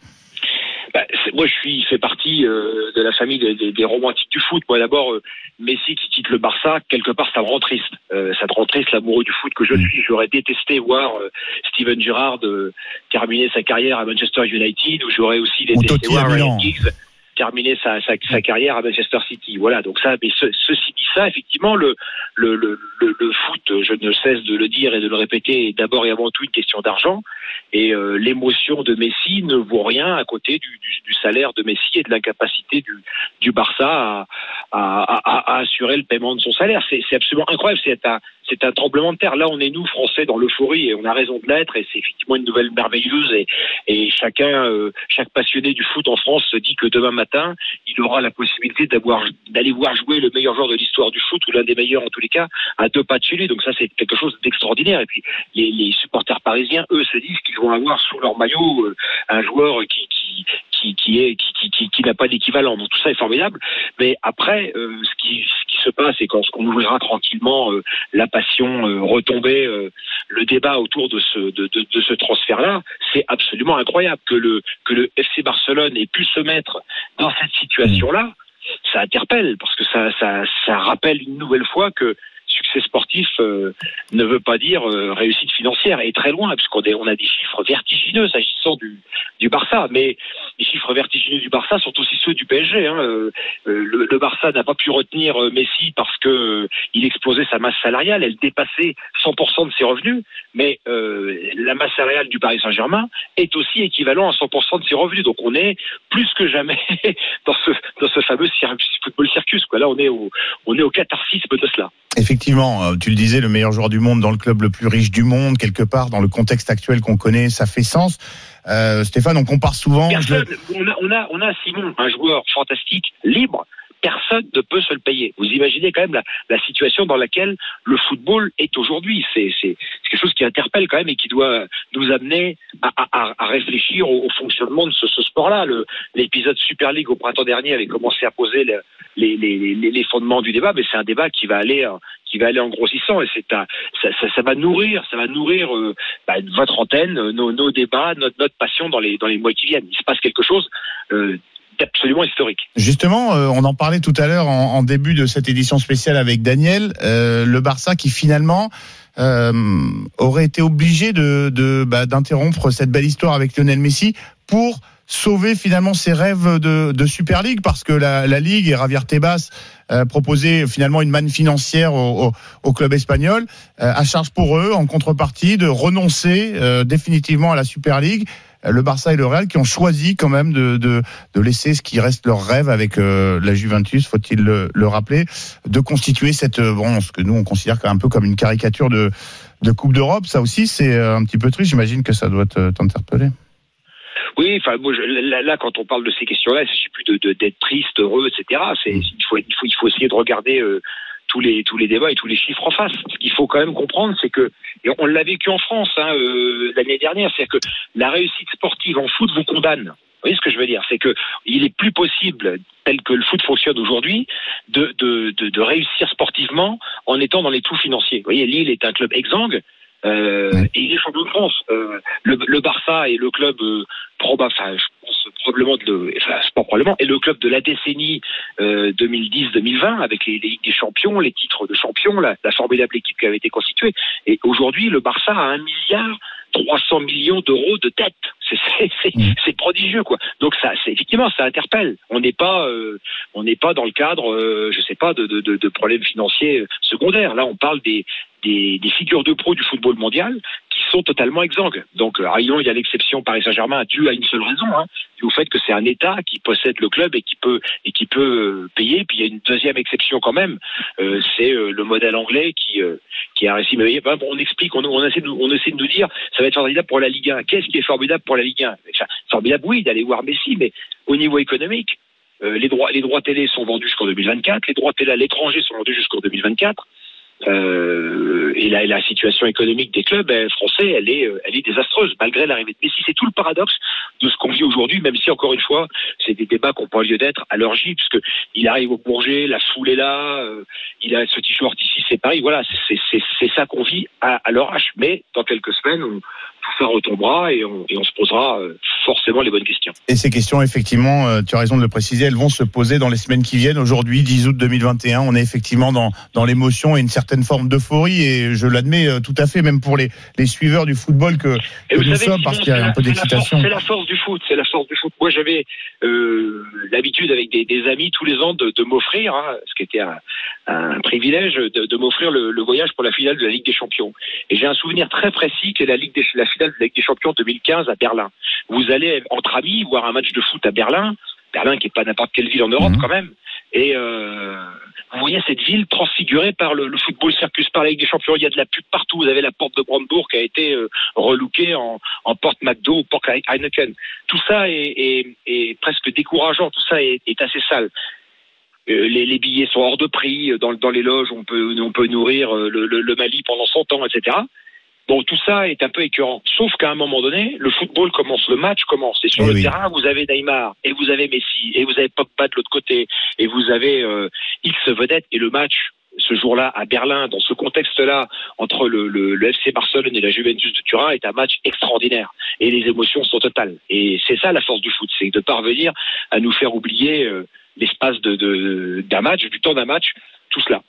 Moi, je suis fait partie euh, de la famille des, des- des romantiques du foot. Moi, d'abord, euh, Messi qui quitte le Barça, quelque part, ça me rend triste. Euh, ça me rend triste, l'amoureux du foot que je suis. J'aurais détesté voir euh, Steven Gerrard euh, terminer sa carrière à Manchester United, ou j'aurais aussi détesté voir Ryan. Giggs terminer sa, sa, sa carrière à Manchester City. Voilà, donc ça, mais ce- ceci dit ça, effectivement, le, le, le, le, le foot, je ne cesse de le dire et de le répéter, est d'abord et avant tout une question d'argent. Et euh, l'émotion de Messi ne vaut rien à côté du, du, du salaire de Messi et de l'incapacité du, du Barça à, à, à, à assurer le paiement de son salaire. C'est absolument incroyable. C'est un, un tremblement de terre. Là, on est nous, Français, dans l'euphorie et on a raison de l'être. Et c'est effectivement une nouvelle merveilleuse. Et, et chacun, euh, chaque passionné du foot en France se dit que demain matin, il aura la possibilité d'aller voir jouer le meilleur joueur de l'histoire du foot ou l'un des meilleurs en tous cas à deux pas de chez lui. Donc ça, c'est quelque chose d'extraordinaire. Et puis les, supporters parisiens, eux, se disent qu'ils vont avoir sous leur maillot euh, un joueur qui, qui, qui, qui n'a pas d'équivalent. Donc tout ça est formidable. Mais après, euh, ce qui se passe, et quand on ouvrira tranquillement euh, la passion, euh, retomber euh, le débat autour de ce de ce transfert-là, c'est absolument incroyable que le que le FC Barcelone ait pu se mettre dans cette situation-là. Ça interpelle parce que ça ça ça rappelle une nouvelle fois que succès sportif euh, ne veut pas dire euh, réussite financière. Et très loin puisqu'on a des chiffres vertigineux s'agissant du, du Barça. Mais les chiffres vertigineux du Barça sont aussi ceux du PSG hein. Euh, le, Barça n'a pas pu retenir Messi parce que il explosait sa masse salariale. Elle dépassait 100% de ses revenus. Mais la masse salariale du Paris Saint-Germain est aussi équivalent à 100% de ses revenus. Donc on est plus que jamais dans ce fameux football circus là on est au on est au catharsisme de cela Effectivement, euh, tu le disais, le meilleur joueur du monde dans le club le plus riche du monde, quelque part, dans le contexte actuel qu'on connaît, ça fait sens. Euh, Stéphane, on compare souvent. Personne, on a, on a, on a Simon, un joueur fantastique, libre. Personne ne peut se le payer. Vous imaginez quand même la, la situation dans laquelle le football est aujourd'hui. C'est quelque chose qui interpelle quand même et qui doit nous amener à, à- à réfléchir au, au fonctionnement de ce, ce sport-là. L'épisode Super League au printemps dernier avait commencé à poser le- les, les, les, fondements du débat, mais c'est un débat qui va aller qui va aller en grossissant et c'est ça, ça, ça va nourrir, ça va nourrir euh, bah, votre antenne, euh, nos, nos débats, notre, notre passion dans les dans les mois qui viennent. Il se passe quelque chose euh, d'absolument historique. Justement, euh, on en parlait tout à l'heure en, début de cette édition spéciale avec Daniel, euh, le Barça qui finalement euh, aurait été obligé de bah, d'interrompre cette belle histoire avec Lionel Messi pour sauver finalement ses rêves de, Super League parce que la, Ligue et Javier Tebas proposaient finalement une manne financière au, club espagnol à charge pour eux en contrepartie de renoncer définitivement à la Super League le Barça et le Real qui ont choisi quand même de, de, de laisser ce qui reste leur rêve avec euh, la Juventus, faut-il le, le rappeler, de constituer cette euh, bon, ce que nous on considère un peu comme une caricature de, de Coupe d'Europe. Ça aussi, c'est euh, un petit peu triste. J'imagine que ça doit te- t'interpeller. Oui, enfin, moi, je- là, là, quand on parle de ces questions-là, il ne s'agit plus de- de- d'être triste, heureux, etc. C'est, il, faut, il, faut, il faut essayer de regarder euh, tous, les, tous les débats et tous les chiffres en face. Ce qu'il faut quand même comprendre, c'est que, et on l'a vécu en France hein, euh, l'année dernière, c'est-à-dire que la réussite sportive en foot vous condamne. Vous voyez ce que je veux dire? C'est que il est plus possible, tel que le foot fonctionne aujourd'hui, de, de, de, de réussir sportivement en étant dans les trous financiers. Vous voyez, Lille est un club exsangue, euh, et il est champion de France. Euh, le, le Barça est le club euh, proba- enfin, probablement de le, enfin, pas probablement, est le club de la décennie euh, 2010-2020 avec les, les Ligues des champions, les titres de champions, la, la formidable équipe qui avait été constituée. Et aujourd'hui, le Barça a un milliard 300 millions d'euros de dette. C'est c'est- prodigieux quoi. Donc ça, c'est effectivement, ça interpelle. On n'est pas, euh, on n'est pas dans le cadre, euh, je sais pas, de, de, de, de problèmes financiers secondaires. Là, on parle des, des, des figures de pro du football mondial qui sont totalement exsangues. Donc, euh, il y a l'exception Paris Saint-Germain due à une seule raison, hein, au fait que c'est un État qui possède le club et qui peut et qui peut euh, payer. Puis il y a une deuxième exception quand même, euh, c'est euh, le modèle anglais qui euh, qui a réussi. Mais ben, on explique, on, on essaie de, on essaie de nous dire, ça va être formidable pour la Ligue 1. Qu'est-ce qui est formidable pour la Ligue 1 Enfin, Formidable, oui, d'aller voir Messi, mais au niveau économique, euh, les droits les droits télé sont vendus jusqu'en 2024, les droits télé à l'étranger sont vendus jusqu'en 2024. Euh, et la, la situation économique des clubs euh, français, elle est, euh, elle est désastreuse malgré l'arrivée de Messi. C'est tout le paradoxe de ce qu'on vit aujourd'hui, même si encore une fois, c'est des débats qui n'ont pas lieu d'être à leur J, puisque il arrive au Bourget, la foule est là, il a ce t-shirt ici, c'est pareil. Voilà, c'est ça qu'on vit à, à leur. Mais dans quelques semaines, on, tout ça retombera et on, et on se posera euh, forcément les bonnes questions. Et ces questions, effectivement, euh, tu as raison de le préciser, elles vont se poser dans les semaines qui viennent. Aujourd'hui, 10 août 2021, on est effectivement dans, dans l'émotion et une certaine forme d'euphorie. Et je l'admets euh, tout à fait, même pour les, les suiveurs du football que, que nous savez, sommes, parce qu'il y a un peu d'excitation. C'est la force du foot, c'est la force du foot. Moi, j'avais euh, l'habitude avec des, des amis tous les ans de, de m'offrir, hein, ce qui était un, un privilège, de, de m'offrir le, le voyage pour la finale de la Ligue des Champions. Et j'ai un souvenir très précis qui est la, Ligue des, la finale de la Ligue des Champions 2015 à Berlin. Vous allez entre amis voir un match de foot à Berlin, Berlin qui est pas n'importe quelle ville en Europe quand même. Et euh, vous voyez cette ville transfigurée par le, le football circus par la Ligue des Champions. Il y a de la pub partout. Vous avez la porte de Brandebourg qui a été euh, relookée en, en porte McDo ou porte Heineken. Tout ça est, est- est presque décourageant. Tout ça est, est assez sale. Euh, les, les billets sont hors de prix. Dans, dans les loges, on peut, on peut nourrir euh, le, le- le Mali pendant 100 ans, etc. Bon, tout ça est un peu écœurant. Sauf qu'à un moment donné, le football commence, le match commence. Et sur Eh le oui. terrain, vous avez Neymar, et vous avez Messi, et vous avez Pogba de l'autre côté, et vous avez euh, X vedettes. Et le match, ce jour-là, à Berlin, dans ce contexte-là, entre le, le, le FC Barcelone et la Juventus de Turin, est un match extraordinaire. Et les émotions sont totales. Et c'est ça la force du foot, c'est de parvenir à nous faire oublier euh, l'espace de- de- d'un match, du temps d'un match, tout cela.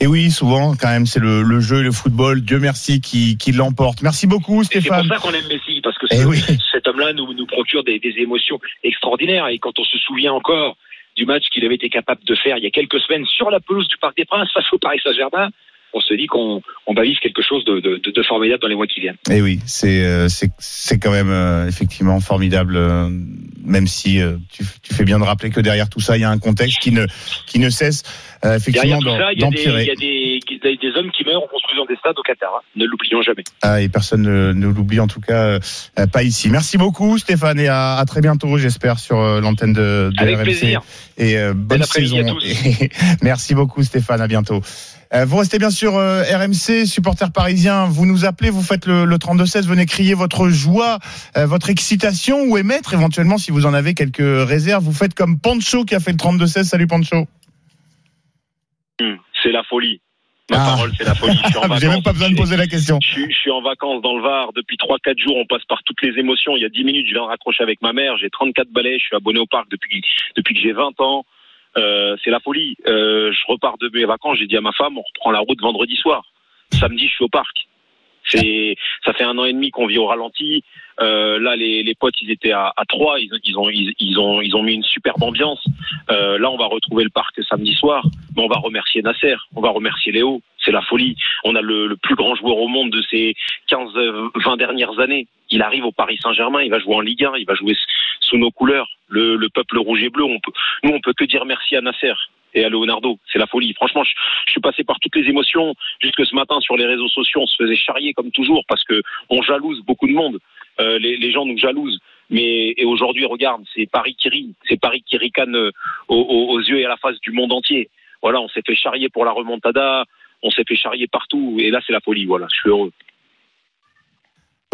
Et oui, souvent, quand même, c'est le, le jeu et le football, Dieu merci, qui, qui l'emporte. Merci beaucoup, Et c'est pour Stéphane. ça qu'on aime Messi, parce que Eh ce- oui. cet homme-là nous, nous procure des, des émotions extraordinaires. Et quand on se souvient encore du match qu'il avait été capable de faire il y a quelques semaines sur la pelouse du Parc des Princes face au Paris Saint-Germain, on se dit qu'on on va vivre quelque chose de, de- de- de formidable dans les mois qui viennent. Et oui, c'est euh, c'est c'est quand même euh, effectivement formidable, euh, même si tu, tu fais bien de rappeler que derrière tout ça, il y a un contexte qui ne qui ne cesse effectivement ça, il y a, des, il d'empirer. y a des, des- des hommes qui meurent en construisant des stades au Qatar. hein. Ne l'oublions jamais. Ah, et personne ne, ne l'oublie en tout cas pas ici. Merci beaucoup Stéphane et à, à très bientôt j'espère sur l'antenne de, de Avec RMC. plaisir. Et euh, bonne Bon saison. à tous. Et merci beaucoup Stéphane, à bientôt. Euh, vous restez bien sûr euh, RMC, supporters parisiens, vous nous appelez, vous faites le, le 32-16, venez crier votre joie, euh, votre excitation ou émettre éventuellement si vous en avez quelques réserves. Vous faites comme Pancho qui a fait le 32-16. Salut Pancho. Hum, C'est la folie. Ma Ah. parole, c'est la folie. Je suis en vacances. même pas besoin de poser la question. Je suis, je suis en vacances dans le Var depuis 3-4 jours. On passe par toutes les émotions. Il y a 10 minutes, je viens de raccrocher avec ma mère. J'ai 34 balais. Je suis abonné au parc depuis, depuis que j'ai 20 ans. Euh, c'est la folie. Euh, je repars de mes vacances. J'ai dit à ma femme, on reprend la route vendredi soir. Samedi, je suis au parc. C'est, ça fait un an et demi qu'on vit au ralenti. Euh, là, les, les potes, ils étaient à, à trois. Ils, ils ont, ils, ont, ils ont mis une superbe ambiance. Euh, là, on va retrouver le parc samedi soir. Mais on va remercier Nasser. On va remercier Léo. C'est la folie. On a le, le plus grand joueur au monde de ces 15, euh, 20 dernières années. Il arrive au Paris Saint-Germain. Il va jouer en Ligue 1. Il va jouer sous nos couleurs. Le, le peuple rouge et bleu. On peut, nous, on peut que dire merci à Nasser et à Leonardo. C'est la folie. Franchement, je, suis passé par toutes les émotions. Jusque ce matin, sur les réseaux sociaux, on se faisait charrier comme toujours parce que on jalouse beaucoup de monde. Euh, les, gens nous jalousent. Mais et aujourd'hui, regarde, c'est Paris qui rit, c'est Paris qui ricane euh, aux, aux- aux yeux et à la face du monde entier. Voilà, on s'est fait charrier pour la remontada, on s'est fait charrier partout, et là c'est la folie. Voilà, je suis heureux.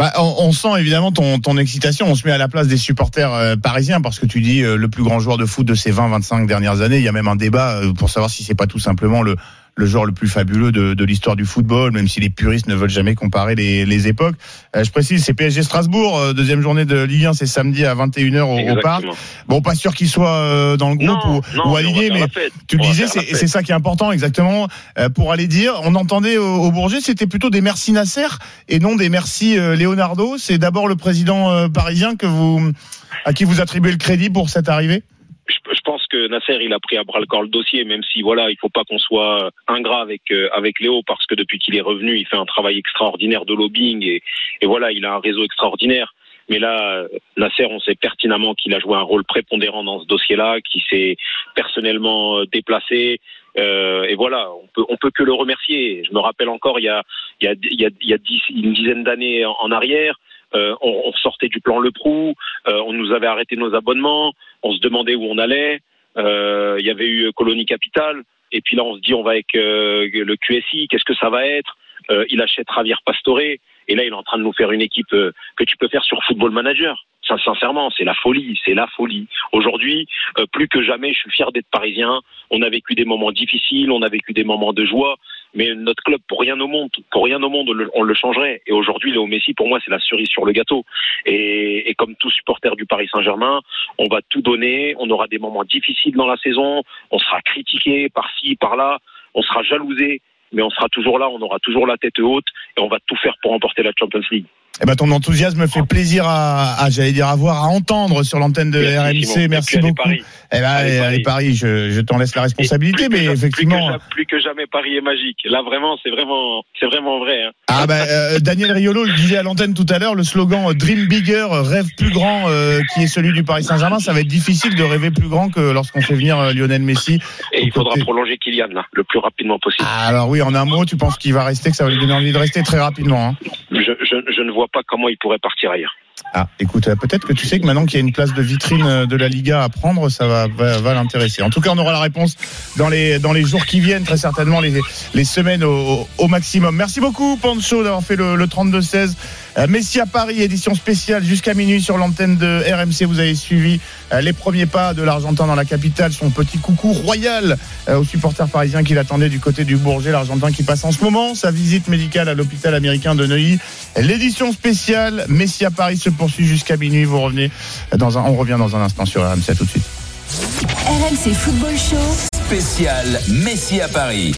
Bah, on, sent évidemment ton, ton excitation. On se met à la place des supporters euh, parisiens parce que tu dis euh, le plus grand joueur de foot de ces 20-25 dernières années. Il y a même un débat euh, pour savoir si c'est pas tout simplement le, le joueur le plus fabuleux de, de l'histoire du football, même si les puristes ne veulent jamais comparer les, les époques. Euh, je précise, c'est PSG Strasbourg, euh, deuxième journée de Ligue 1, c'est samedi à 21h au, au parc. Bon, pas sûr qu'il soit euh, dans le groupe Non, ou, non, ou aligné, mais tu le disais, c'est ça qui est important exactement euh, pour aller dire. On entendait au, au Bourget, c'était plutôt des merci Nasser et non des merci euh, Leonardo. C'est d'abord le président euh, parisien que vous à qui vous attribuez le crédit pour cette arrivée? Je, pense que Nasser il a pris à bras le corps le dossier, même si voilà, il faut pas qu'on soit ingrat avec euh, avec Léo parce que depuis qu'il est revenu, il fait un travail extraordinaire de lobbying et, et voilà, il a un réseau extraordinaire. Mais là, Nasser, on sait pertinemment qu'il a joué un rôle prépondérant dans ce dossier-là, qu'il s'est personnellement euh, déplacé. Euh, et voilà, on peut, on peut que le remercier. Je me rappelle encore, il y a, il y a, il y a, dix, une dizaine d'années en, en arrière, euh, on, on, sortait du plan Le Prou, euh, on nous avait arrêté nos abonnements, on se demandait où on allait. Euh, il y avait eu Colonie Capital, et puis là on se dit on va avec le QSI, qu'est-ce que ça va être? Il achète Javier Pastore, et là il est en train de nous faire une équipe que tu peux faire sur Football Manager. Sincèrement, c'est la folie, c'est la folie. Aujourd'hui, euh, plus que jamais, je suis fier d'être parisien. On a vécu des moments difficiles, on a vécu des moments de joie, mais notre club, pour rien au monde, pour rien au monde, on le, changerait. Et aujourd'hui, Léo Messi, pour moi, c'est la cerise sur le gâteau. Et, et comme tout supporter du Paris Saint-Germain, on va tout donner. On aura des moments difficiles dans la saison. On sera critiqué par-ci, par-là. On sera jalousé, mais on sera toujours là. On aura toujours la tête haute et on va tout faire pour remporter la Champions League. Eh ben, ton enthousiasme fait plaisir à, à j'allais dire à voir, à entendre sur l'antenne de Merci, RMC. Merci beaucoup. Paris. Eh ben, allez, Paris, je, je t'en laisse la responsabilité, mais Plus que effectivement. Plus que, jamais, Paris est magique. Là, vraiment, c'est vraiment, c'est vraiment vrai. hein. Ah ben, euh, Daniel Riolo le disait à l'antenne tout à l'heure, le slogan euh, Dream Bigger, euh, rêve plus grand, euh, qui est celui du Paris Saint-Germain, ça va être difficile de rêver plus grand que lorsqu'on fait venir Lionel Messi. Et il faudra prolonger Kylian là, le plus rapidement possible. Alors oui, en un mot, tu penses qu'il va rester, que ça va lui donner envie de rester très rapidement. Hein Je, je, je ne vois pas comment il pourrait partir ailleurs. Ah, écoute, euh, peut-être que tu sais que maintenant qu'il y a une place de vitrine euh, de la Liga à prendre, ça va, va, va l'intéresser. En tout cas, on aura la réponse dans les, dans les jours qui viennent, très certainement les, les semaines au, maximum. Merci beaucoup, Pancho, d'avoir fait le, le 32-16. Euh, Messi à Paris, édition spéciale jusqu'à minuit sur l'antenne de RMC. Vous avez suivi euh, les premiers pas de l'Argentin dans la capitale, son petit coucou royal euh, aux supporters parisiens qui l'attendaient du côté du Bourget. L'Argentin qui passe en ce moment sa visite médicale à l'hôpital américain de Neuilly. L'édition spéciale Messi à Paris se poursuit jusqu'à minuit. Vous revenez dans un, on revient dans un instant sur RMC. À tout de suite. RMC Football Show. Spécial Messi à Paris.